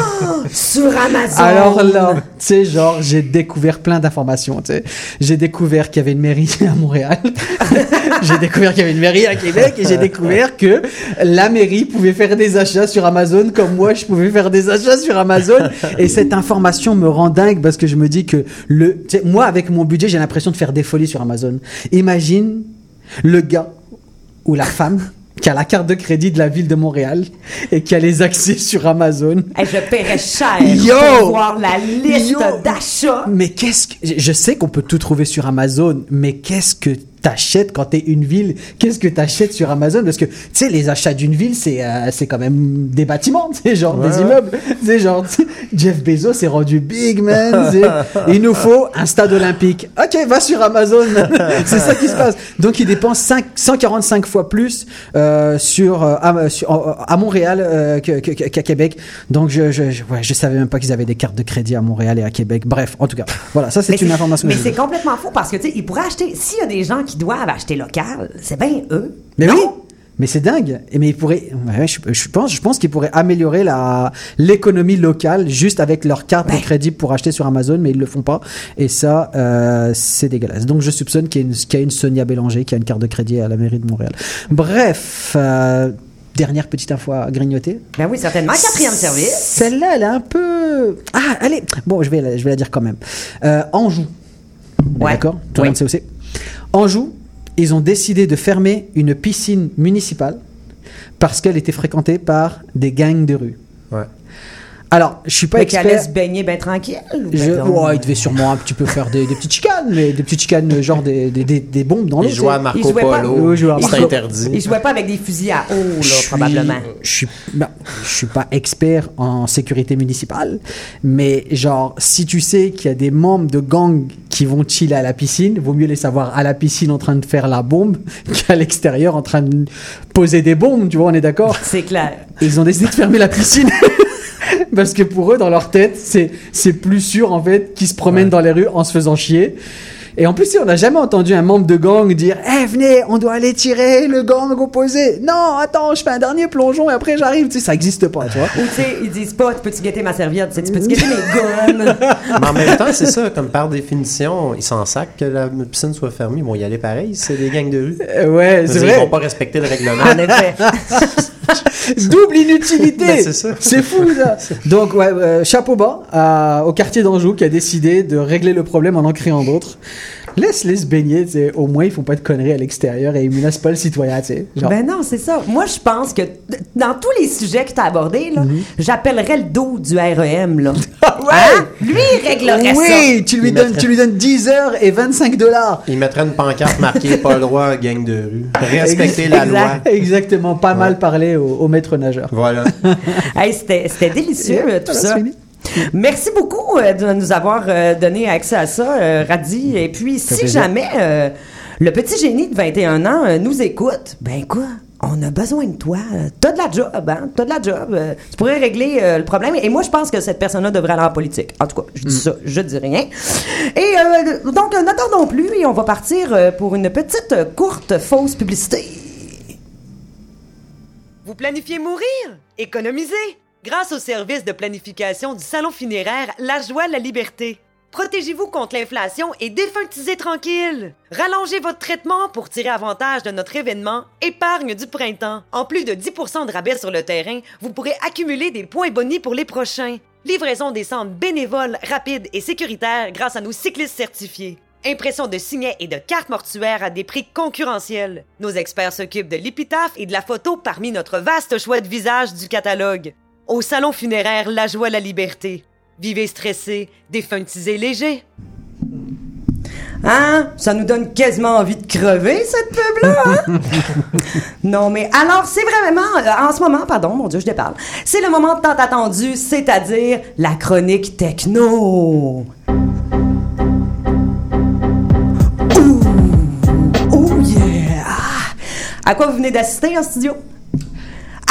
Sur Amazon. Alors là, tu sais, genre, j'ai découvert plein d'informations, tu sais. J'ai découvert qu'il y avait une mairie à Montréal. j'ai découvert qu'il y avait une mairie à Québec et j'ai découvert que la mairie pouvait faire des achats sur Amazon comme moi, je pouvais faire des achats sur Amazon. Et cette information me rend dingue parce que je me dis que le, moi, avec mon budget, j'ai l'impression de faire des folies sur Amazon. Imagine le gars ou la femme qui a la carte de crédit de la ville de Montréal et qui a les accès sur Amazon. Hey, je paierais cher Yo! pour voir la liste d'achats. Mais qu'est-ce que. Je sais qu'on peut tout trouver sur Amazon, mais qu'est-ce que t'achètes quand t'es une ville? Qu'est-ce que t'achètes sur Amazon? Parce que, tu sais, les achats d'une ville, c'est euh, c'est quand même des bâtiments, c'est genre des immeubles. C'est genre, Jeff Bezos s'est rendu big, man. Il nous faut un stade olympique. Ok, va sur Amazon. c'est ça qui se passe. Donc, il dépense 5, 145 fois plus euh, sur, euh, à, sur- à Montréal euh, que- qu'à Québec. Donc, je, je, je, ouais, je savais même pas qu'ils avaient des cartes de crédit à Montréal et à Québec. Bref, en tout cas, voilà, ça c'est une information. Mais c'est complètement faux parce que, tu sais, ils pourraient acheter. S'il y a des gens qui doivent acheter local, c'est bien eux. Mais Non? oui, mais c'est dingue. Et mais ils pourraient, ouais, je, je pense, je pense qu'ils pourraient améliorer la l'économie locale juste avec leur carte de crédit pour acheter sur Amazon, mais ils le font pas. Et ça, euh, c'est dégueulasse. Donc je soupçonne qu'il y, a une- qu'il y a une Sonia Bélanger qui a une carte de crédit à la mairie de Montréal. Bref. euh, Dernière petite info à grignoter. Ben oui, certainement. Quatrième service. Celle-là, elle est un peu. Ah, allez. Bon, je vais, la- je vais la dire quand même. Euh, Anjou. Ouais. D'accord? Tout le Oui. monde sait où c'est. Anjou, ils ont décidé de fermer une piscine municipale parce qu'elle était fréquentée par des gangs de rue. Alors, je suis pas Mais expert. laisse baigner bien tranquille. ou Je, ben ouais, il devait sûrement un petit peu faire des, des petites chicanes, mais des petites chicanes, genre des, des, des, des bombes dans l'eau. Il jouait à Marco jouait pas- Polo. Oui, il jouait à C'est Marco- interdit. Il jouait pas avec des fusils à eau, là, probablement. Je suis, ben, je suis pas expert en sécurité municipale, mais genre, si tu sais qu'il y a des membres de gangs qui vont chiller à la piscine, vaut mieux les savoir à la piscine en train de faire la bombe qu'à l'extérieur en train de poser des bombes, tu vois, on est d'accord? C'est clair. Et Ils ont décidé de fermer la piscine. Parce que pour eux, dans leur tête, c'est, c'est plus sûr, en fait, qu'ils se promènent dans les rues en se faisant chier. Et en plus, si on n'a jamais entendu un membre de gang dire Eh, venez, on doit aller tirer le gang opposé. Non, attends, je fais un dernier plongeon et après j'arrive. Tu sais, ça n'existe pas, tu vois. Ou tu sais, ils disent pas, tu peux-tu guetter ma serviette? Tu sais, tu peux-tu guetter mes? Mais en même temps, c'est ça, comme par définition, ils s'en sacent que la piscine soit fermée. Ils vont y aller pareil, c'est des gangs de rue. Euh, ouais, c'est dire, Ils vrai. vont pas respecter le règlement. en effet. Double inutilité. Ben, c'est fou, ça. Donc, ouais, euh, chapeau bas à- au quartier d'Anjou qui a décidé de régler le problème en en créant d'autres. Laisse-les se baigner, tu sais. Au moins, ils font pas de conneries à l'extérieur et ils menacent pas le citoyen, tu sais. Genre. Ben non, c'est ça. Moi, je pense que dans tous les sujets que tu as abordés, là, Mhm. j'appellerais le dos du REM. Là. ouais. Hein? Lui, il réglerait ça. oui, tu lui, Il donnes, mettrait- tu lui donnes 10 heures et 25 dollars. Ils mettraient une pancarte marquée pas le droit, gang de rue. Respecter la loi. Exact. Exactement, pas mal parlé au, au maître nageur. Voilà. Hey, c'était, c'était délicieux, Yeah, tout voilà, ça. c'est fini. Merci beaucoup euh, de nous avoir euh, donné accès à ça, euh, Radi. Et puis, si plaisir. jamais euh, le petit génie de 21 ans euh, nous écoute, ben quoi? On a besoin de toi. T'as de la job, hein? T'as de la job. Euh, tu pourrais régler euh, le problème. Et moi, je pense que cette personne-là devrait aller en politique. En tout cas, je dis Mm. ça, je dis rien. Et euh, donc, n'attendons plus et on va partir euh, pour une petite, courte, fausse publicité. Vous planifiez mourir? Économisez! Grâce au service de planification du Salon funéraire La Joie, la Liberté. Protégez-vous contre l'inflation et défuntisez tranquille. Rallongez votre traitement pour tirer avantage de notre événement Épargne du printemps. En plus de 10% de rabais sur le terrain, vous pourrez accumuler des points bonus pour les prochains. Livraison des centres bénévoles, rapides et sécuritaires grâce à nos cyclistes certifiés. Impression de signets et de cartes mortuaires à des prix concurrentiels. Nos experts s'occupent de l'épitaphe et de la photo parmi notre vaste choix de visages du catalogue. Au salon funéraire La Joie, la Liberté. Vivez stressé, défuntisez léger. Hein? Ça nous donne quasiment envie de crever, cette pub-là, hein? non, mais alors, c'est vraiment, euh, en ce moment, pardon, mon Dieu, je déparle, c'est le moment tant attendu, c'est-à-dire la chronique techno. Ouh! Oh yeah! À quoi vous venez d'assister en studio?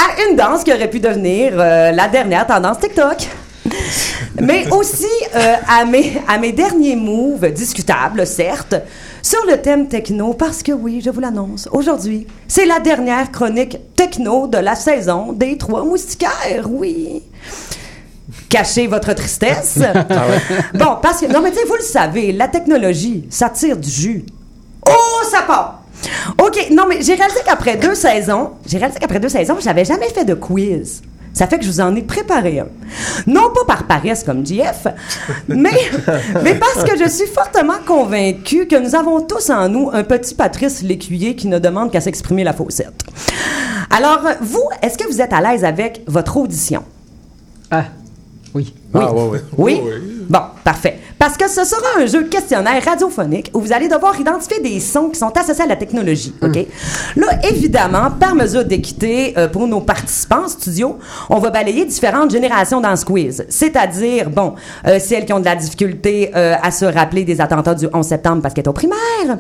À une danse qui aurait pu devenir euh, la dernière tendance TikTok. Mais aussi euh, à, mes, à mes derniers moves, discutables certes, sur le thème techno, parce que oui, je vous l'annonce, aujourd'hui, c'est la dernière chronique techno de la saison des Trois Moustiquaires, oui. cacher votre tristesse. Ah Bon, parce que, non, mais tu sais, vous le savez, la technologie, ça tire du jus. Oh, ça part! OK, non, mais j'ai réalisé qu'après deux saisons, j'ai réalisé qu'après deux saisons, j'avais jamais fait de quiz. Ça fait que je vous en ai préparé un. Non pas par paresse comme JF, mais, mais parce que je suis fortement convaincue que nous avons tous en nous un petit Patrice Lécuyer qui ne demande qu'à s'exprimer la faussette. Alors, vous, est-ce que vous êtes à l'aise avec votre audition? Ah, oui. Oui. Ah, ouais, ouais. Oui? Bon, parfait. Parce que ce sera un jeu questionnaire radiophonique où vous allez devoir identifier des sons qui sont associés à la technologie, OK? Là, évidemment, par mesure d'équité euh, pour nos participants en studio, on va balayer différentes générations dans ce quiz. C'est-à-dire, bon, euh, celles qui ont de la difficulté euh, à se rappeler des attentats du 11 septembre parce qu'elles étaient au primaire,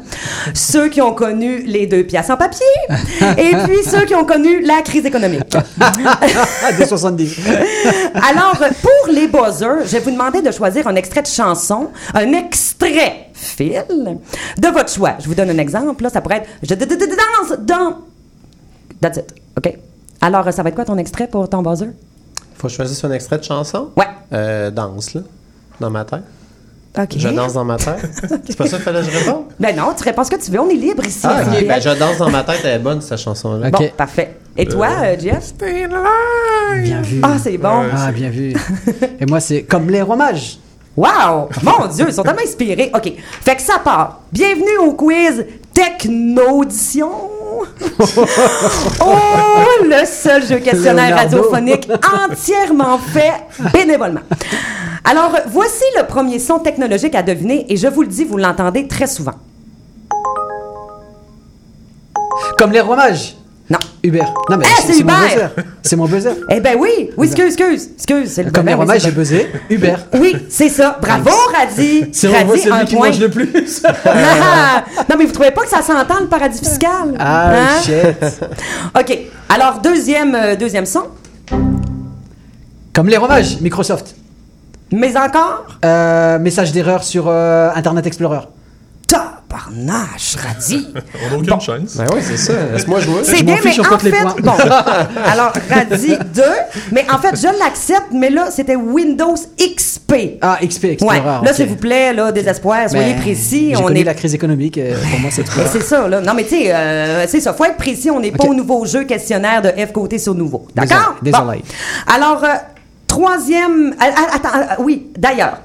ceux qui ont connu les deux pièces en papier, et puis ceux qui ont connu la crise économique. Des 70. Alors, pour les buzzers, je vais vous demander de choisir un extrait de chanson, un extrait fil de votre choix. Je vous donne un exemple. Là, ça pourrait être Je danse dans. That's it. OK? Alors, ça va être quoi ton extrait pour ton buzzer? Faut choisir un extrait de chanson? Ouais. Euh, danse, là. Dans ma tête. OK. Je danse dans ma tête. C'est pas ça qu'il fallait que je réponde? Ben non, tu réponds ce que tu veux. On est libre ici. Ah, ok. Ben, je danse dans ma tête, elle est bonne, cette chanson-là. Bon, Ok. parfait. Et toi, euh, Jeff? Bien vu. Ah, c'est bon. Ah, bien vu. Et moi, c'est comme les rois mages. Wow! Mon Dieu, ils sont tellement inspirés. OK. Fait que ça part. Bienvenue au quiz Technaudition. oh, le seul jeu questionnaire Leonardo. radiophonique entièrement fait bénévolement. Alors, voici le premier son technologique à deviner et je vous le dis, vous l'entendez très souvent. Comme les rois mages. Non. Uber. Non, mais Ah, c'est mon buzzer. C'est mon buzzer. Eh ben oui, oui, excuse, excuse, excuse. c'est le Comme j'ai buzzé. Uber. Oui, c'est ça. Bravo, Radi. C'est Radi, c'est un lui qui point. mange le plus. Ah! non, mais vous trouvez pas que ça s'entend, le paradis fiscal? Ah, Hein? shit. OK. Alors, deuxième, euh, deuxième son. Comme les rois mages, Microsoft. Mais encore? Euh, message d'erreur sur euh, Internet Explorer. Tabarnache, Radi. On n'a aucune chance. Ben oui, c'est ça. Laisse-moi jouer. C'est bien, mais en fait, bon, alors, Radi 2, mais en fait, je l'accepte, mais là, c'était Windows XP. Ah, XP Ouais, Explorer. là, ok. s'il vous plaît, là, désespoir, soyez Ben, précis. J'ai On connu est la crise économique. euh, pour moi, c'est trop. Mais c'est ça, là. Non, mais tu sais, euh, c'est ça. Faut être précis. On n'est pas au nouveau jeu questionnaire de F côté sur nouveau. D'accord? désolé. Alors, euh, troisième. ah, attends, oui, d'ailleurs.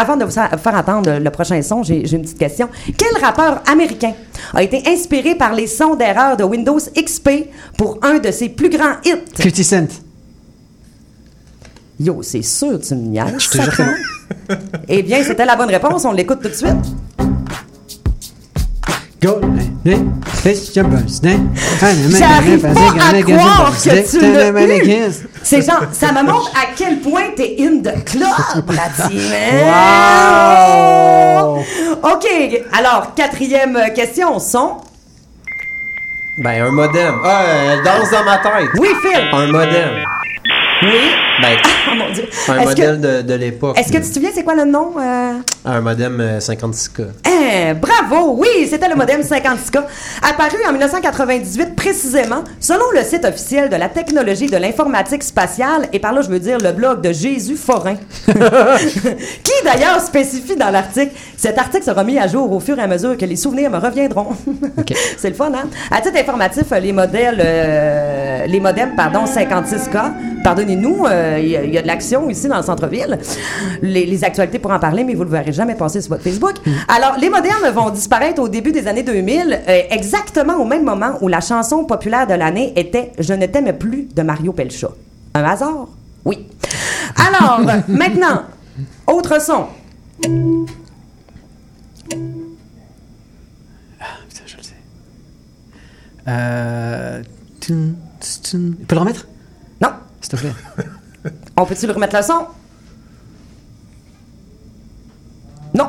Avant de vous faire entendre le prochain son, j'ai une petite question. Quel rappeur américain a été inspiré par les sons d'erreur de Windows XP pour un de ses plus grands hits? 50 Cent. Yo, c'est sûr, tu me niaises. Je te jure. Eh bien, c'était la bonne réponse. On l'écoute tout de suite. J'arrive pas à croire que tu l'as eu. C'est genre, ça me montre à quel point t'es in the club, Brady. Wow! OK, alors, quatrième euh, question, son? Ben, un modem. Ah, elle danse dans ma tête. Oui, Phil. Un modem. Oui. Ben, Oh mon Dieu. un modèle que, de, de l'époque. est-ce que tu te souviens, c'est quoi le nom? euh? Un modem euh, 56K. Hein, bravo! Oui, c'était le modem 56K, apparu en 1998 précisément, selon le site officiel de la technologie de l'informatique spatiale, et par là je veux dire le blog de Jésus Forain, qui d'ailleurs spécifie dans l'article, cet article sera mis à jour au fur et à mesure que les souvenirs me reviendront. C'est le fun, hein? À titre informatif, les modèles, euh, les modems, pardon, 56K, pardonnez-nous, euh, il y, a- il y a de l'action ici dans le centre-ville. Les, les actualités pour en parler, mais vous le verrez jamais passer sur votre Facebook. Alors, les modernes vont disparaître au début des années 2000, euh, exactement au même moment où la chanson populaire de l'année était Je ne t'aime plus de Mario Pelcha. Un hasard? Oui. Alors, maintenant, autre son. Putain, je le sais. Euh. Tu peux le remettre? S'il te plaît. On peut-tu le remettre le son? Non.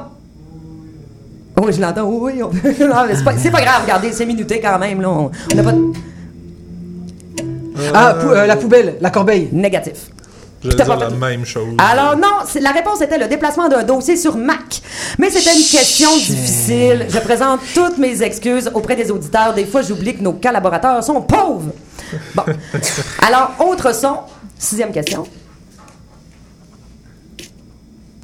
Oui, je l'entends. Oui, oui. on- non, mais c'est pas, c'est pas grave, regardez, c'est minuté quand même. Là. On n'a pas de Ah, pou- euh, la poubelle, la corbeille. négatif. Je dire la même chose. Alors non, c'est- la réponse était le déplacement d'un dossier sur Mac. Mais c'était une question difficile. Je présente toutes mes excuses auprès des auditeurs. Des fois, j'oublie que nos collaborateurs sont pauvres. Bon. Alors, autre son. Sixième question.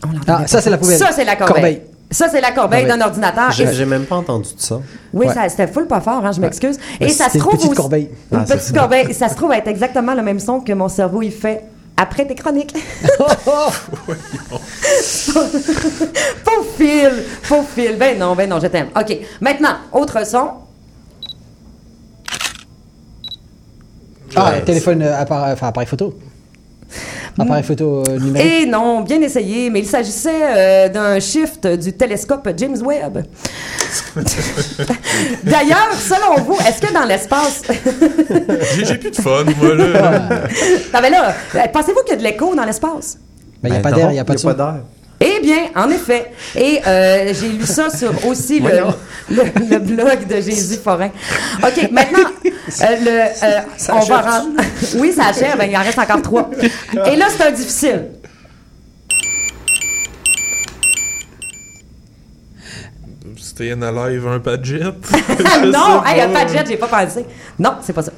On Ah, ça, c'est la poubelle. Ça, c'est la corbeille. Corbeille. Ça, c'est la corbeille d'un ordinateur. J'ai même pas entendu de ça. Oui, Ouais. ça, c'était full pas fort, hein, je m'excuse. Et Ben, ça se c'était une trouve petite aussi- corbeille. Une Ah, c'est petite ça. corbeille. Ça se trouve être exactement le même son que mon cerveau il fait après tes chroniques. Pauvre Phil, pauvre Phil. Ben non, ben non, je t'aime. OK, maintenant, autre son. Ah, Ouais, téléphone, euh, appareil, enfin, appareil photo. Appareil photo euh, numérique. Et non, bien essayé, mais il s'agissait euh, d'un shift du télescope James Webb. D'ailleurs, selon vous, est-ce que dans l'espace... J'ai plus de fun, moi, là. non, mais là, pensez-vous qu'il y a de l'écho dans l'espace? Ben, il n'y a Ben pas non, d'air, il n'y a pas de. Eh bien, en effet. Et euh, j'ai lu ça sur aussi le, le, le blog de Jésus Forain. OK, maintenant, euh, le, euh, on va rentrer. oui, ça achève, ben, il en reste encore trois. Et là, c'est un difficile. Stay in alive, un padjet. non, hey, un pas de jet, j'ai pas pensé. Non, c'est pas ça.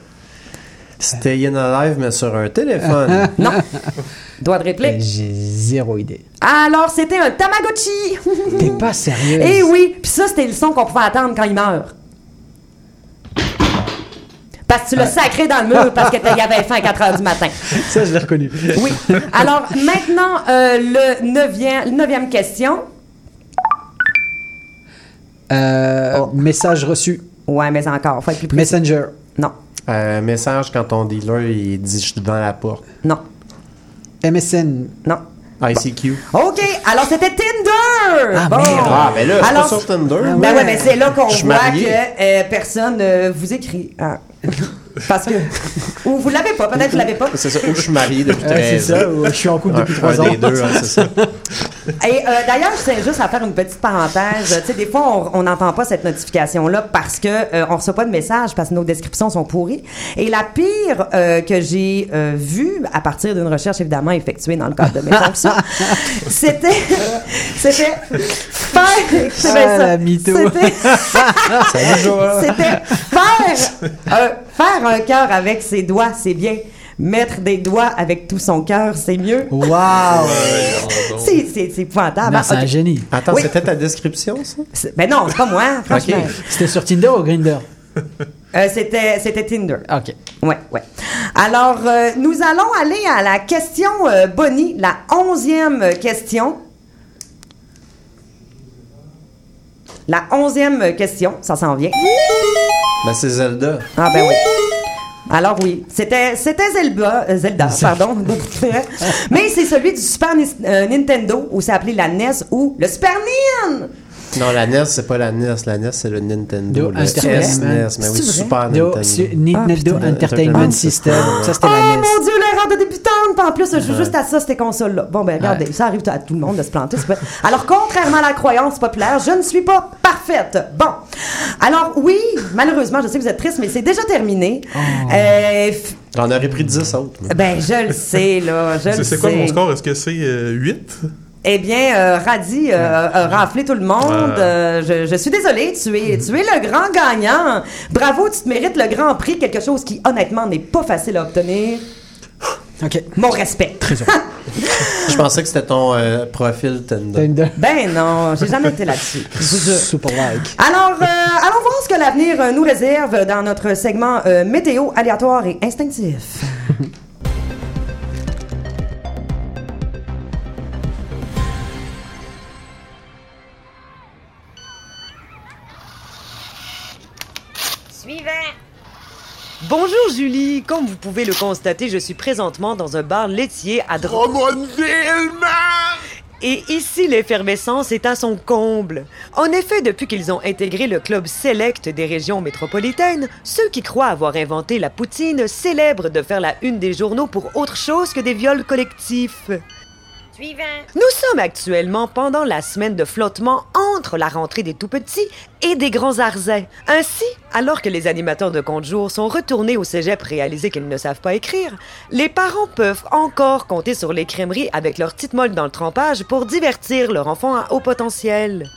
Stay in alive, mais sur un téléphone. Non. Doigt de réplique. J'ai zéro idée. Alors, c'était un Tamagotchi. T'es pas sérieux. Eh oui, puis ça, c'était le son qu'on pouvait attendre quand il meurt. Parce que tu l'as sacré dans le mur parce qu'il y avait faim à 4 heures du matin. Ça, je l'ai reconnu. Oui. Alors, maintenant, euh, le neuvième, neuvième question. Euh, Oh. Message reçu. Ouais, mais encore, faut être plus précis. Messenger. Un message quand ton dealer il dit je suis devant la porte. non, MSN. non. ICQ. OK, alors c'était Tinder! Ah, bon. merde. Ah, ben là, c'est Alors, pas sur Tinder. Ben ouais, mais c'est là qu'on voit marié. que euh, personne euh, vous écrit. Ah. Parce que. Ou vous l'avez pas, peut-être que vous l'avez pas. C'est ça, où je suis marié depuis Ouais, 13 c'est ça, ans. ou je suis en couple Un- depuis un trois ans. des deux, hein, c'est ça. Et euh, d'ailleurs, je tiens juste à faire une petite parenthèse. Tu sais, des fois, on n'entend pas cette notification-là parce que euh, on reçoit pas de message parce que nos descriptions sont pourries. Et la pire euh, que j'ai euh, vue, à partir d'une recherche évidemment effectuée dans le cadre de mes fonctions, c'était, c'était faire, Ah. C'était, Salut, Joël. c'était faire, un, faire un cœur avec ses doigts, c'est bien. Mettre des doigts avec tout son cœur, c'est mieux. Waouh! C'est, c'est, c'est épouvantable. C'est un Ok. génie. Attends, Oui. c'était ta description, ça? Ben non, c'est pas moi, franchement. Ok. C'était sur Tinder ou Grinder? Euh, c'était, c'était Tinder. Ok. Ouais, ouais. Alors, euh, nous allons aller à la question euh, Bonnie, la onzième question. La onzième question, ça s'en vient. Ben, c'est Zelda. Ah ben oui. Alors oui, c'était c'était Zelda, euh, Zelda, pardon. Mais c'est celui du Super euh, Nintendo où c'est appelé la NES ou le Super NIN. Non, la NES, c'est pas la NES. La NES, c'est le Nintendo. Do Le SNES, Entertainment. mais oui, C'est-vrai? Super Do- Nintendo. putain. Entertainment System. Ça, c'était Oh la NES. mon dieu, l'erreur de débutante! En plus, je joue juste à ça, ces consoles-là. Bon, ben, regardez, ça arrive à tout le monde de se planter. c'est pas- Alors, contrairement à la croyance populaire, je ne suis pas parfaite. Bon. Alors, oui, malheureusement, je sais que vous êtes triste, mais c'est déjà terminé. Euh, f- J'en aurais pris 10 autres. ben, je le sais, là. Je le C'est sais. c'est quoi mon score? Est-ce que c'est euh, 8? Eh bien, euh, Radi euh, a raflé tout le monde. Ouais. Euh, je, je suis désolée, tu es, tu es le grand gagnant. Bravo, tu te mérites le grand prix, quelque chose qui, honnêtement, n'est pas facile à obtenir. Ok. Mon respect. Je pensais que c'était ton euh, profil Tinder. Tinder. Ben non, j'ai jamais été là-dessus. Super like. Alors, euh, allons voir ce que l'avenir nous réserve dans notre segment euh, météo aléatoire et instinctif. Bonjour Julie, comme vous pouvez le constater, je suis présentement dans un bar laitier à Dro... Et ici, l'effervescence est à son comble. En effet, depuis qu'ils ont intégré le club select des régions métropolitaines, ceux qui croient avoir inventé la poutine célèbrent de faire la une des journaux pour autre chose que des viols collectifs. Nous sommes actuellement pendant la semaine de flottement entre la rentrée des tout-petits et des grands arzins. Ainsi, alors que les animateurs de compte jour sont retournés au cégep réaliser qu'ils ne savent pas écrire, les parents peuvent encore compter sur les crèmeries avec leur petite molle dans le trempage pour divertir leur enfant à haut potentiel.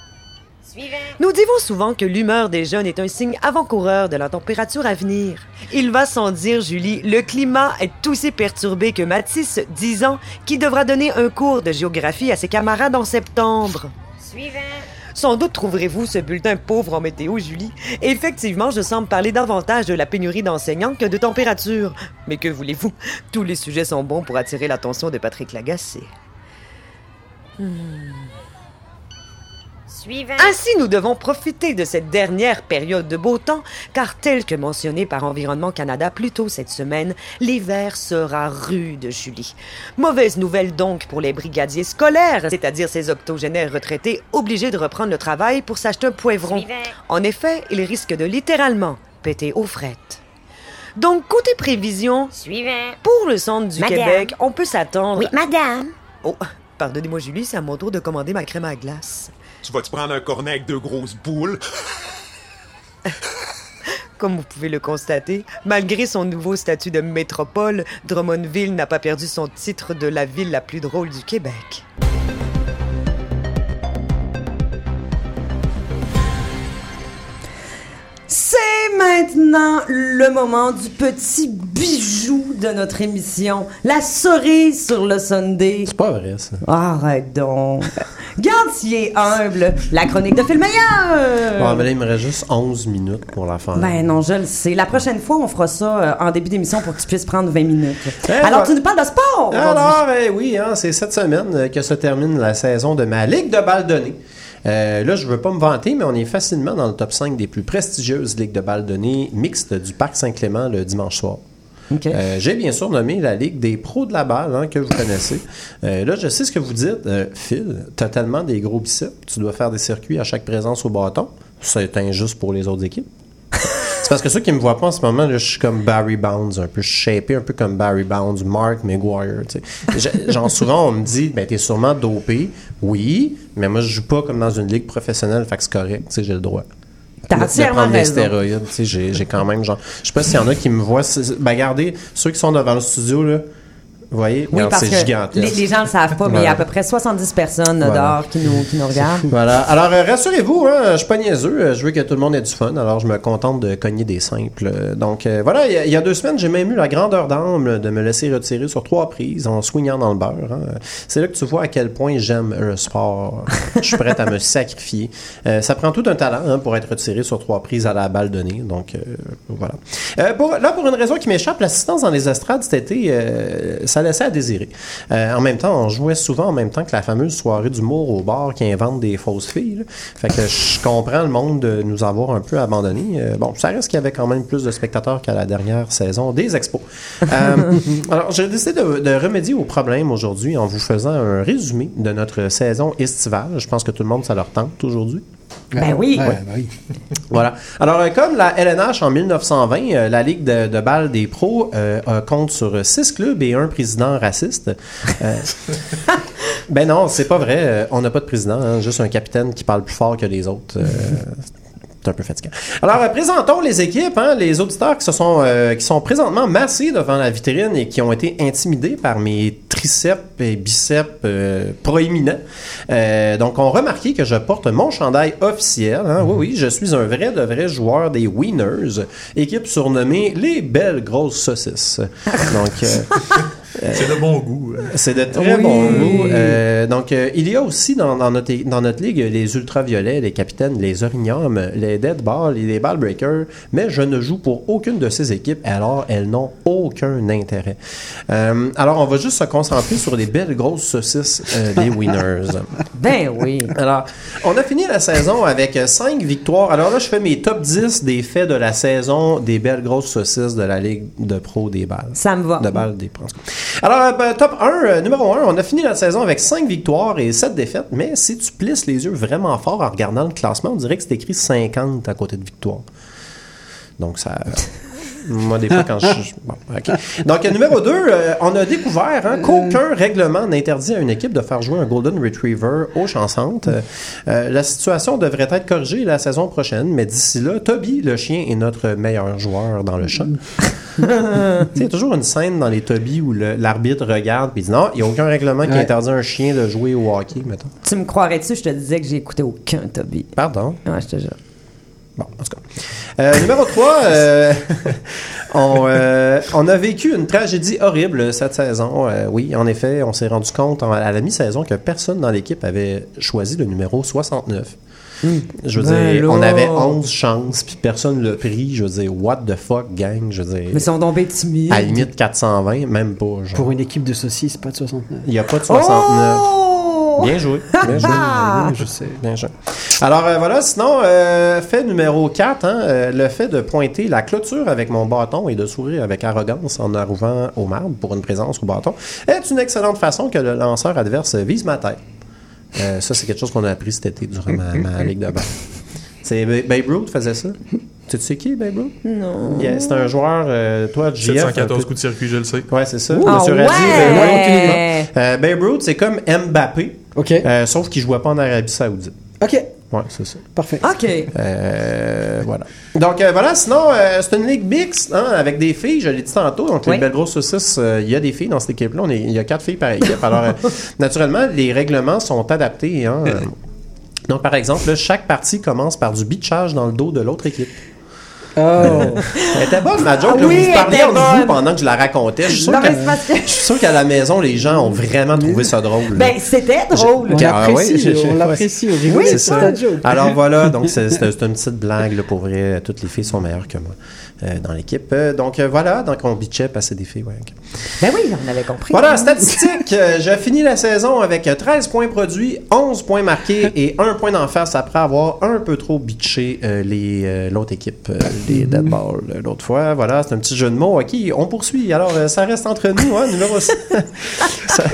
Nous disons souvent que l'humeur des jeunes est un signe avant-coureur de la température à venir. Il va sans dire, Julie, le climat est aussi perturbé que Matisse, 10 ans, qui devra donner un cours de géographie à ses camarades en septembre. Sans doute trouverez-vous ce bulletin pauvre en météo, Julie. Effectivement, je semble parler davantage de la pénurie d'enseignants que de température. Mais que voulez-vous? Tous les sujets sont bons pour attirer l'attention de Patrick Lagacé. Ainsi, nous devons profiter de cette dernière période de beau temps, car tel que mentionné par Environnement Canada plus tôt cette semaine, l'hiver sera rude, Julie. Mauvaise nouvelle donc pour les brigadiers scolaires, c'est-à-dire ces octogénaires retraités obligés de reprendre le travail pour s'acheter un poivron. En effet, ils risquent de littéralement péter aux frettes. Donc, côté prévision, pour le centre du Madame. Québec, on peut s'attendre... Oui, madame. Oh, pardonnez-moi, Julie, c'est à mon tour de commander ma crème à glace. Tu vas-tu prendre un cornet avec grosses boules? Comme vous pouvez le constater, malgré son nouveau statut de métropole, Drummondville n'a pas perdu son titre de la ville la plus drôle du Québec. C'est maintenant le moment du petit bijou de notre émission, la cerise sur le Sunday. C'est pas vrai, ça. Arrête donc. Est humble, la chronique de Phil Meilleur. Bon, mais là, il me reste juste 11 minutes pour la faire. Ben non, je le sais. La prochaine fois, on fera ça euh, en début d'émission pour que tu puisses prendre 20 minutes. Eh, Alors, ouais. tu nous parles de sport. Alors, eh oui, hein, c'est cette semaine euh, que se termine la saison de ma Ligue de balle donnée. Euh, là, je veux pas me vanter, mais on est facilement dans le top 5 des plus prestigieuses ligues de balle données mixtes du Parc Saint-Clément le dimanche soir. Euh, J'ai bien sûr nommé la Ligue des pros de la balle, hein, que vous connaissez. Euh, là, je sais ce que vous dites. Euh, Phil, t'as tellement des gros biceps, tu dois faire des circuits à chaque présence au bâton. C'est injuste pour les autres équipes. Parce que ceux qui me voient pas en ce moment, là, je suis comme Barry Bonds, un peu shapé, un peu comme Barry Bonds, Mark McGuire. tu sais. Je- Genre souvent on me dit, ben t'es sûrement dopé. Oui, mais moi je joue pas comme dans une ligue professionnelle, fait que c'est correct, tu sais, j'ai le droit. T'as de, de prendre des raison. stéroïdes, tu sais, j'ai j'ai quand même genre, je sais pas s'il y en a qui me voient. Ben regardez, ceux qui sont devant le studio là, vous voyez, Oui, parce c'est que gigantesque. les, les gens ne le savent pas, mais il y a à peu près 70 personnes Voilà. dehors qui nous, qui nous regardent. Voilà. Alors, euh, rassurez-vous, hein, je suis pas niaiseux. euh, Je veux que tout le monde ait du fun. Alors, je me contente de cogner des simples. Donc, euh, voilà, il y a- il y, a deux semaines, j'ai même eu la grandeur d'âme de me laisser retirer sur trois prises en swingant dans le beurre. hein. C'est là que tu vois à quel point j'aime le sport. Je suis prête à me sacrifier. Euh, ça prend tout un talent hein, pour être retiré sur trois prises à la balle donnée. Donc, voilà. Pour- là, pour une raison qui m'échappe, l'assistance dans les estrades cet été, euh, ça laissait à désirer. Euh, en même temps, on jouait souvent en même temps que la fameuse soirée d'humour au bar qui invente des fausses filles. là. Fait que je comprends le monde de nous avoir un peu abandonnés. Euh, bon, ça reste qu'il y avait quand même plus de spectateurs qu'à la dernière saison des expos. Euh, alors, j'ai décidé de, de remédier au problème aujourd'hui en vous faisant un résumé de notre saison estivale. Je pense que tout le monde, ça leur tente aujourd'hui. Ben oui. Ouais, Ouais. ben oui. Voilà. Alors, euh, comme la LNH en 1920, euh, la Ligue de, de balle des pros euh, compte sur six clubs et un président raciste. Ben non, c'est pas vrai. On n'a pas de président, hein, juste un capitaine qui parle plus fort que les autres. C'est un peu fatigant. Alors, euh, présentons les équipes, hein, les auditeurs qui se sont euh, qui sont présentement massés devant la vitrine et qui ont été intimidés par mes triceps et biceps euh, proéminents. Donc, on remarqué que je porte mon chandail officiel. hein. Oui, oui, je suis un vrai de vrai joueur des Winners, équipe surnommée les Belles Grosses Saucisses. Donc, C'est de bon goût. euh. c'est de très Oui. bon goût. Euh, donc, euh, il y a aussi dans, dans notre, dans notre ligue les ultraviolets, les capitaines, les orignums, les dead balls et les ball breakers, mais je ne joue pour aucune de ces équipes, alors elles n'ont aucun intérêt. Euh, alors, on va juste se concentrer sur les belles grosses saucisses euh, des winners. Ben oui. Alors, on a fini la saison avec 5 victoires. Alors là, je fais mes top 10 des faits de la saison des belles grosses saucisses de la Ligue de pro des balles. Ça me va. De balles des pros. Alors, euh, ben, top 1, euh, numéro 1, on a fini la saison avec 5 victoires et 7 défaites, mais si tu plisses les yeux vraiment fort en regardant le classement, on dirait que c'est écrit 50 à côté de victoire. Donc, ça... Moi, des fois, quand je... Bon, OK. Donc, euh, numéro 2, on a découvert hein, qu'aucun règlement n'interdit à une équipe de faire jouer un Golden Retriever aux chansantes. Euh, euh, la situation devrait être corrigée la saison prochaine, mais d'ici là, Toby, le chien, est notre meilleur joueur dans le champ. Tu sais, Il y a toujours une scène dans les Toby où l'arbitre regarde et dit non, il n'y a aucun règlement qui Ouais. interdit à un chien de jouer au hockey, mettons. Tu me croirais-tu, je te disais que j'ai écouté aucun Toby. Pardon? Ouais, je te jure. Bon, en tout cas. Euh, numéro 3, on, euh, on a vécu une tragédie horrible cette saison. Euh, oui, en effet, on s'est rendu compte en- à la mi-saison que personne dans l'équipe avait choisi le numéro 69. Je veux Ben dire, là. on avait 11 chances, puis personne l'a pris. Je veux dire, what the fuck, gang? Je veux dire, Mais ils sont tombés timides. à la limite 420, même pas. Genre. Pour une équipe de saucisses, pas de 69. Il n'y a pas de 69. Oh! Bien joué. Bien joué. Ah! je sais. Bien joué. Alors euh, voilà, sinon, euh, fait numéro 4, hein, euh, le fait de pointer la clôture avec mon bâton et de sourire avec arrogance en arrivant au marbre pour une présence au bâton est une excellente façon que le lanceur adverse vise ma tête. Euh, ça, c'est quelque chose qu'on a appris cet été durant ma, ma ligue de balle. C'est Ba- Babe Ruth faisait ça. Tu sais qui, Babe Ruth? Non. Yeah, c'est un joueur, euh, toi, JF. un 714 peu- coups de circuit, je le sais. Ouais, c'est ça. Monsieur Ah Radji, ouais! Euh, Babe Ruth, c'est comme Mbappé, Ok. euh, sauf qu'il jouait pas en Arabie Saoudite. Ok. Ouais, c'est ça. Parfait. OK. Euh, voilà. Donc euh, voilà, sinon, euh, c'est une ligue mixte hein, avec des filles, je l'ai dit tantôt. Donc, Oui. les belles grosses saucisses, euh, il y a des filles dans cette équipe-là. Il y a quatre filles par équipe. Alors, euh, naturellement, les règlements sont adaptés. Hein, euh. donc, par exemple, là, chaque partie commence par du bitchage dans le dos de l'autre équipe. Oh. Elle était bonne, ma joke. Ah oui, vous elle parliez entre vous pendant que je la racontais. Je suis sûr que- qu'à la maison, les gens ont vraiment trouvé ça drôle. Ben, c'était drôle. On Ah l'apprécie, ouais, je- je- on l'apprécie, Oui, c'est ça. joke. Alors voilà, donc c'est une petite blague là, pour vrai. Toutes les filles sont meilleures que moi dans l'équipe. Euh, donc euh, voilà, donc on bitchait passer des filles. ouais. Ben oui, on avait compris. Voilà, statistique. euh, J'ai fini la saison avec 13 points produits, 11 points marqués et 1 point d'en face après avoir un peu trop bitché euh, les, euh, l'autre équipe, euh, les Dead Balls, euh, l'autre fois. Voilà, c'est un petit jeu de mots. OK, on poursuit. Alors, euh, ça reste entre nous, hein, numéro ça,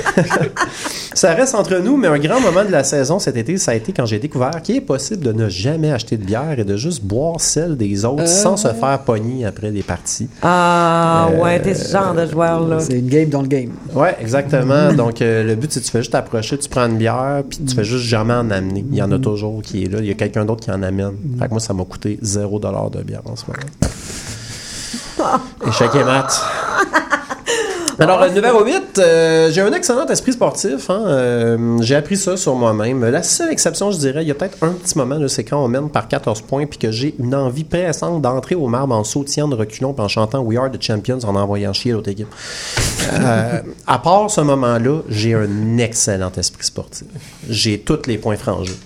ça reste entre nous, mais un grand moment de la saison cet été, ça a été quand j'ai découvert qu'il est possible de ne jamais acheter de bière et de juste boire celle des autres sans se faire pogner après les parties. Ah, Euh, ouais, t'es ce genre de joueur-là. C'est une game dans le game. Ouais, exactement. Donc, euh, le but, c'est que tu fais juste approcher, tu prends une bière, puis tu fais juste jamais en amener. Il y en a toujours qui est là. Il y a quelqu'un d'autre qui en amène. Fait que moi, ça m'a coûté 0$ de bière en ce moment. Échec et mat. Alors, euh, numéro 8, euh, j'ai un excellent esprit sportif. hein. Euh, j'ai appris ça sur moi-même. La seule exception, je dirais, il y a peut-être un petit moment, c'est quand on mène par 14 points puis que j'ai une envie pressante d'entrer au marbre en sautillant de reculons puis en chantant We Are the Champions en envoyant chier l'autre équipe. Euh, à part ce moment-là, j'ai un excellent esprit sportif. J'ai tous les points frangés.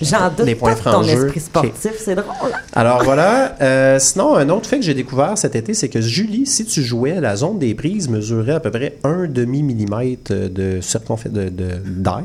J'en doute Les points pas de ton frangeux. esprit sportif, c'est drôle. Alors voilà. Euh, sinon, un autre fait que j'ai découvert cet été, c'est que Julie, si tu jouais, la zone des prises mesurait à peu près un demi-millimètre de circonférence de, de, d'air.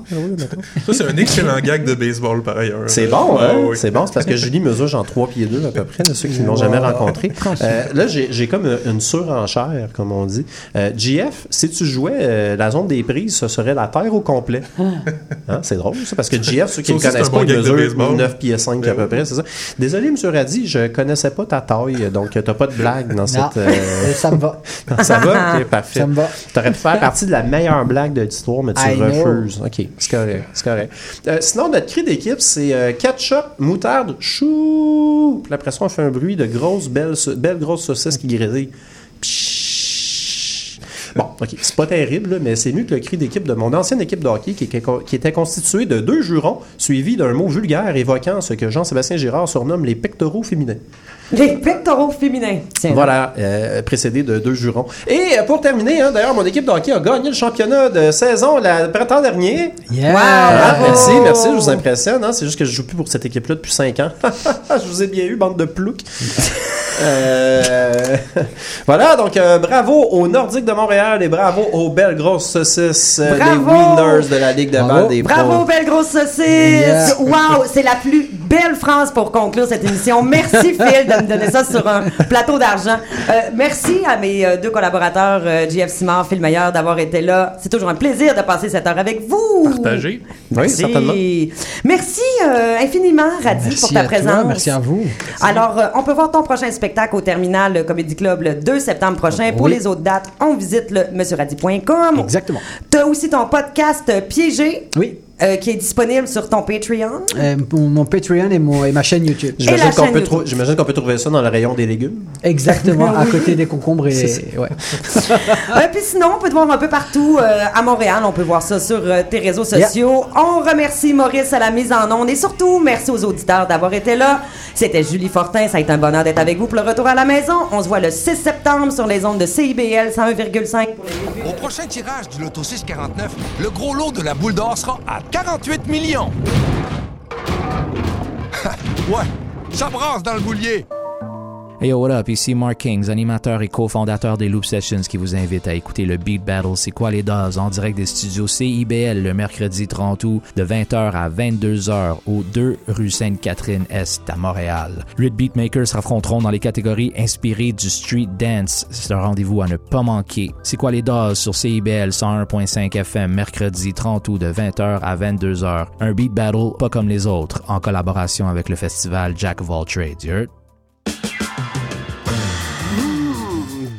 Ça, c'est un excellent gag de baseball, par ailleurs. C'est bon, Ah, hein? oui. C'est bon, c'est parce que Julie mesure genre 3 pieds 2 à peu près, de ceux qui ne l'ont jamais rencontré. Euh, là, j'ai comme une, surenchère, comme on dit. Euh, GF, si tu jouais euh, la zone des prises, ce serait la Terre au complet. Hein? C'est drôle, ça, parce que GF, ceux qui aussi, connaissent pas, bon il gag de mesure baseball. 9 pieds 5 à peu près, c'est ça. Désolé, M. Radi, je connaissais pas ta taille, donc t'as pas de blague dans Non, cette... euh, ça me va. ça va? Ok, parfait. Ça me va. T'aurais pu faire partie de la meilleure blague de l'histoire, mais tu I know. refuses. OK, c'est correct. C'est correct. Euh, sinon, notre cri d'équipe, c'est euh, ketchup, moutarde, chou. Puis après ça, on fait un bruit de grosses, belles, belles grosses saucisses qui grésillent. Pshhh. Bon, OK, c'est pas terrible, là, mais c'est mieux que le cri d'équipe de mon ancienne équipe de hockey qui, qui- qui était constituée de deux jurons suivis d'un mot vulgaire évoquant ce que Jean-Sébastien Girard surnomme les pectoraux féminins. Les pectoraux féminins. Tiens. Voilà, euh, précédé de deux jurons. Et euh, pour terminer, hein, d'ailleurs, mon équipe de hockey a gagné le championnat de saison le printemps dernier. Yeah! Ah, bravo! merci, merci, je vous impressionne. hein. C'est juste que je joue plus pour cette équipe-là depuis 5 ans. je vous ai bien eu, bande de ploucs. Euh, voilà, donc euh, bravo aux Nordiques de Montréal et bravo aux belles grosses saucisses, euh, les Bravo! winners de la Ligue de Bravo. balle des Bravo, pros. belle grosse saucisse! Yeah. Wow, c'est la plus belle phrase pour conclure cette émission. Merci, Phil, de me donner ça sur un plateau d'argent. Euh, merci à mes euh, deux collaborateurs, euh, JF Simard, Phil Meilleur, d'avoir été là. C'est toujours un plaisir de passer cette heure avec vous. Partagé. Oui, Merci. certainement. Merci euh, infiniment, Radi, Merci pour ta à toi, présence. merci à vous. Alors, euh, on peut voir ton prochain spectacle au Terminal Comedy Club le 2 septembre prochain. Pour les autres dates, on visite le monsieurradi.com. Exactement. Tu as aussi ton podcast Piégé. Oui. Euh, qui est disponible sur ton Patreon? Euh, mon, mon Patreon et, mon, et ma chaîne YouTube. J'imagine qu'on peut, trou- trouver ça dans le rayon des légumes. Exactement, à côté des concombres C'est et. Ouais. Euh, Puis sinon, on peut te voir un peu partout euh, à Montréal. On peut voir ça sur euh, tes réseaux sociaux. On remercie Maurice à la mise en onde et surtout, merci aux auditeurs d'avoir été là. C'était Julie Fortin. Ça a été un bonheur d'être avec vous pour le retour à la maison. On se voit le 6 septembre sur les ondes de CIBL 101,5 pour les Au prochain tirage du Loto 649, le gros lot de la boule d'or sera à 48 millions. ouais, ça brasse dans le boulier. Hey yo, what up? Ici Mark Kings, animateur et cofondateur des Loop Sessions qui vous invite à écouter le Beat Battle C'est quoi les doses en direct des studios CIBL le mercredi 30 août de 20h à 22h au 2 rue Sainte-Catherine-Est à Montréal. Huit beatmakers s'affronteront dans les catégories inspirées du street dance. C'est un rendez-vous à ne pas manquer. C'est quoi les doses sur CIBL 101.5 FM mercredi 30 août de 20h à 22h. Un Beat Battle pas comme les autres en collaboration avec le festival Jack of All Trades.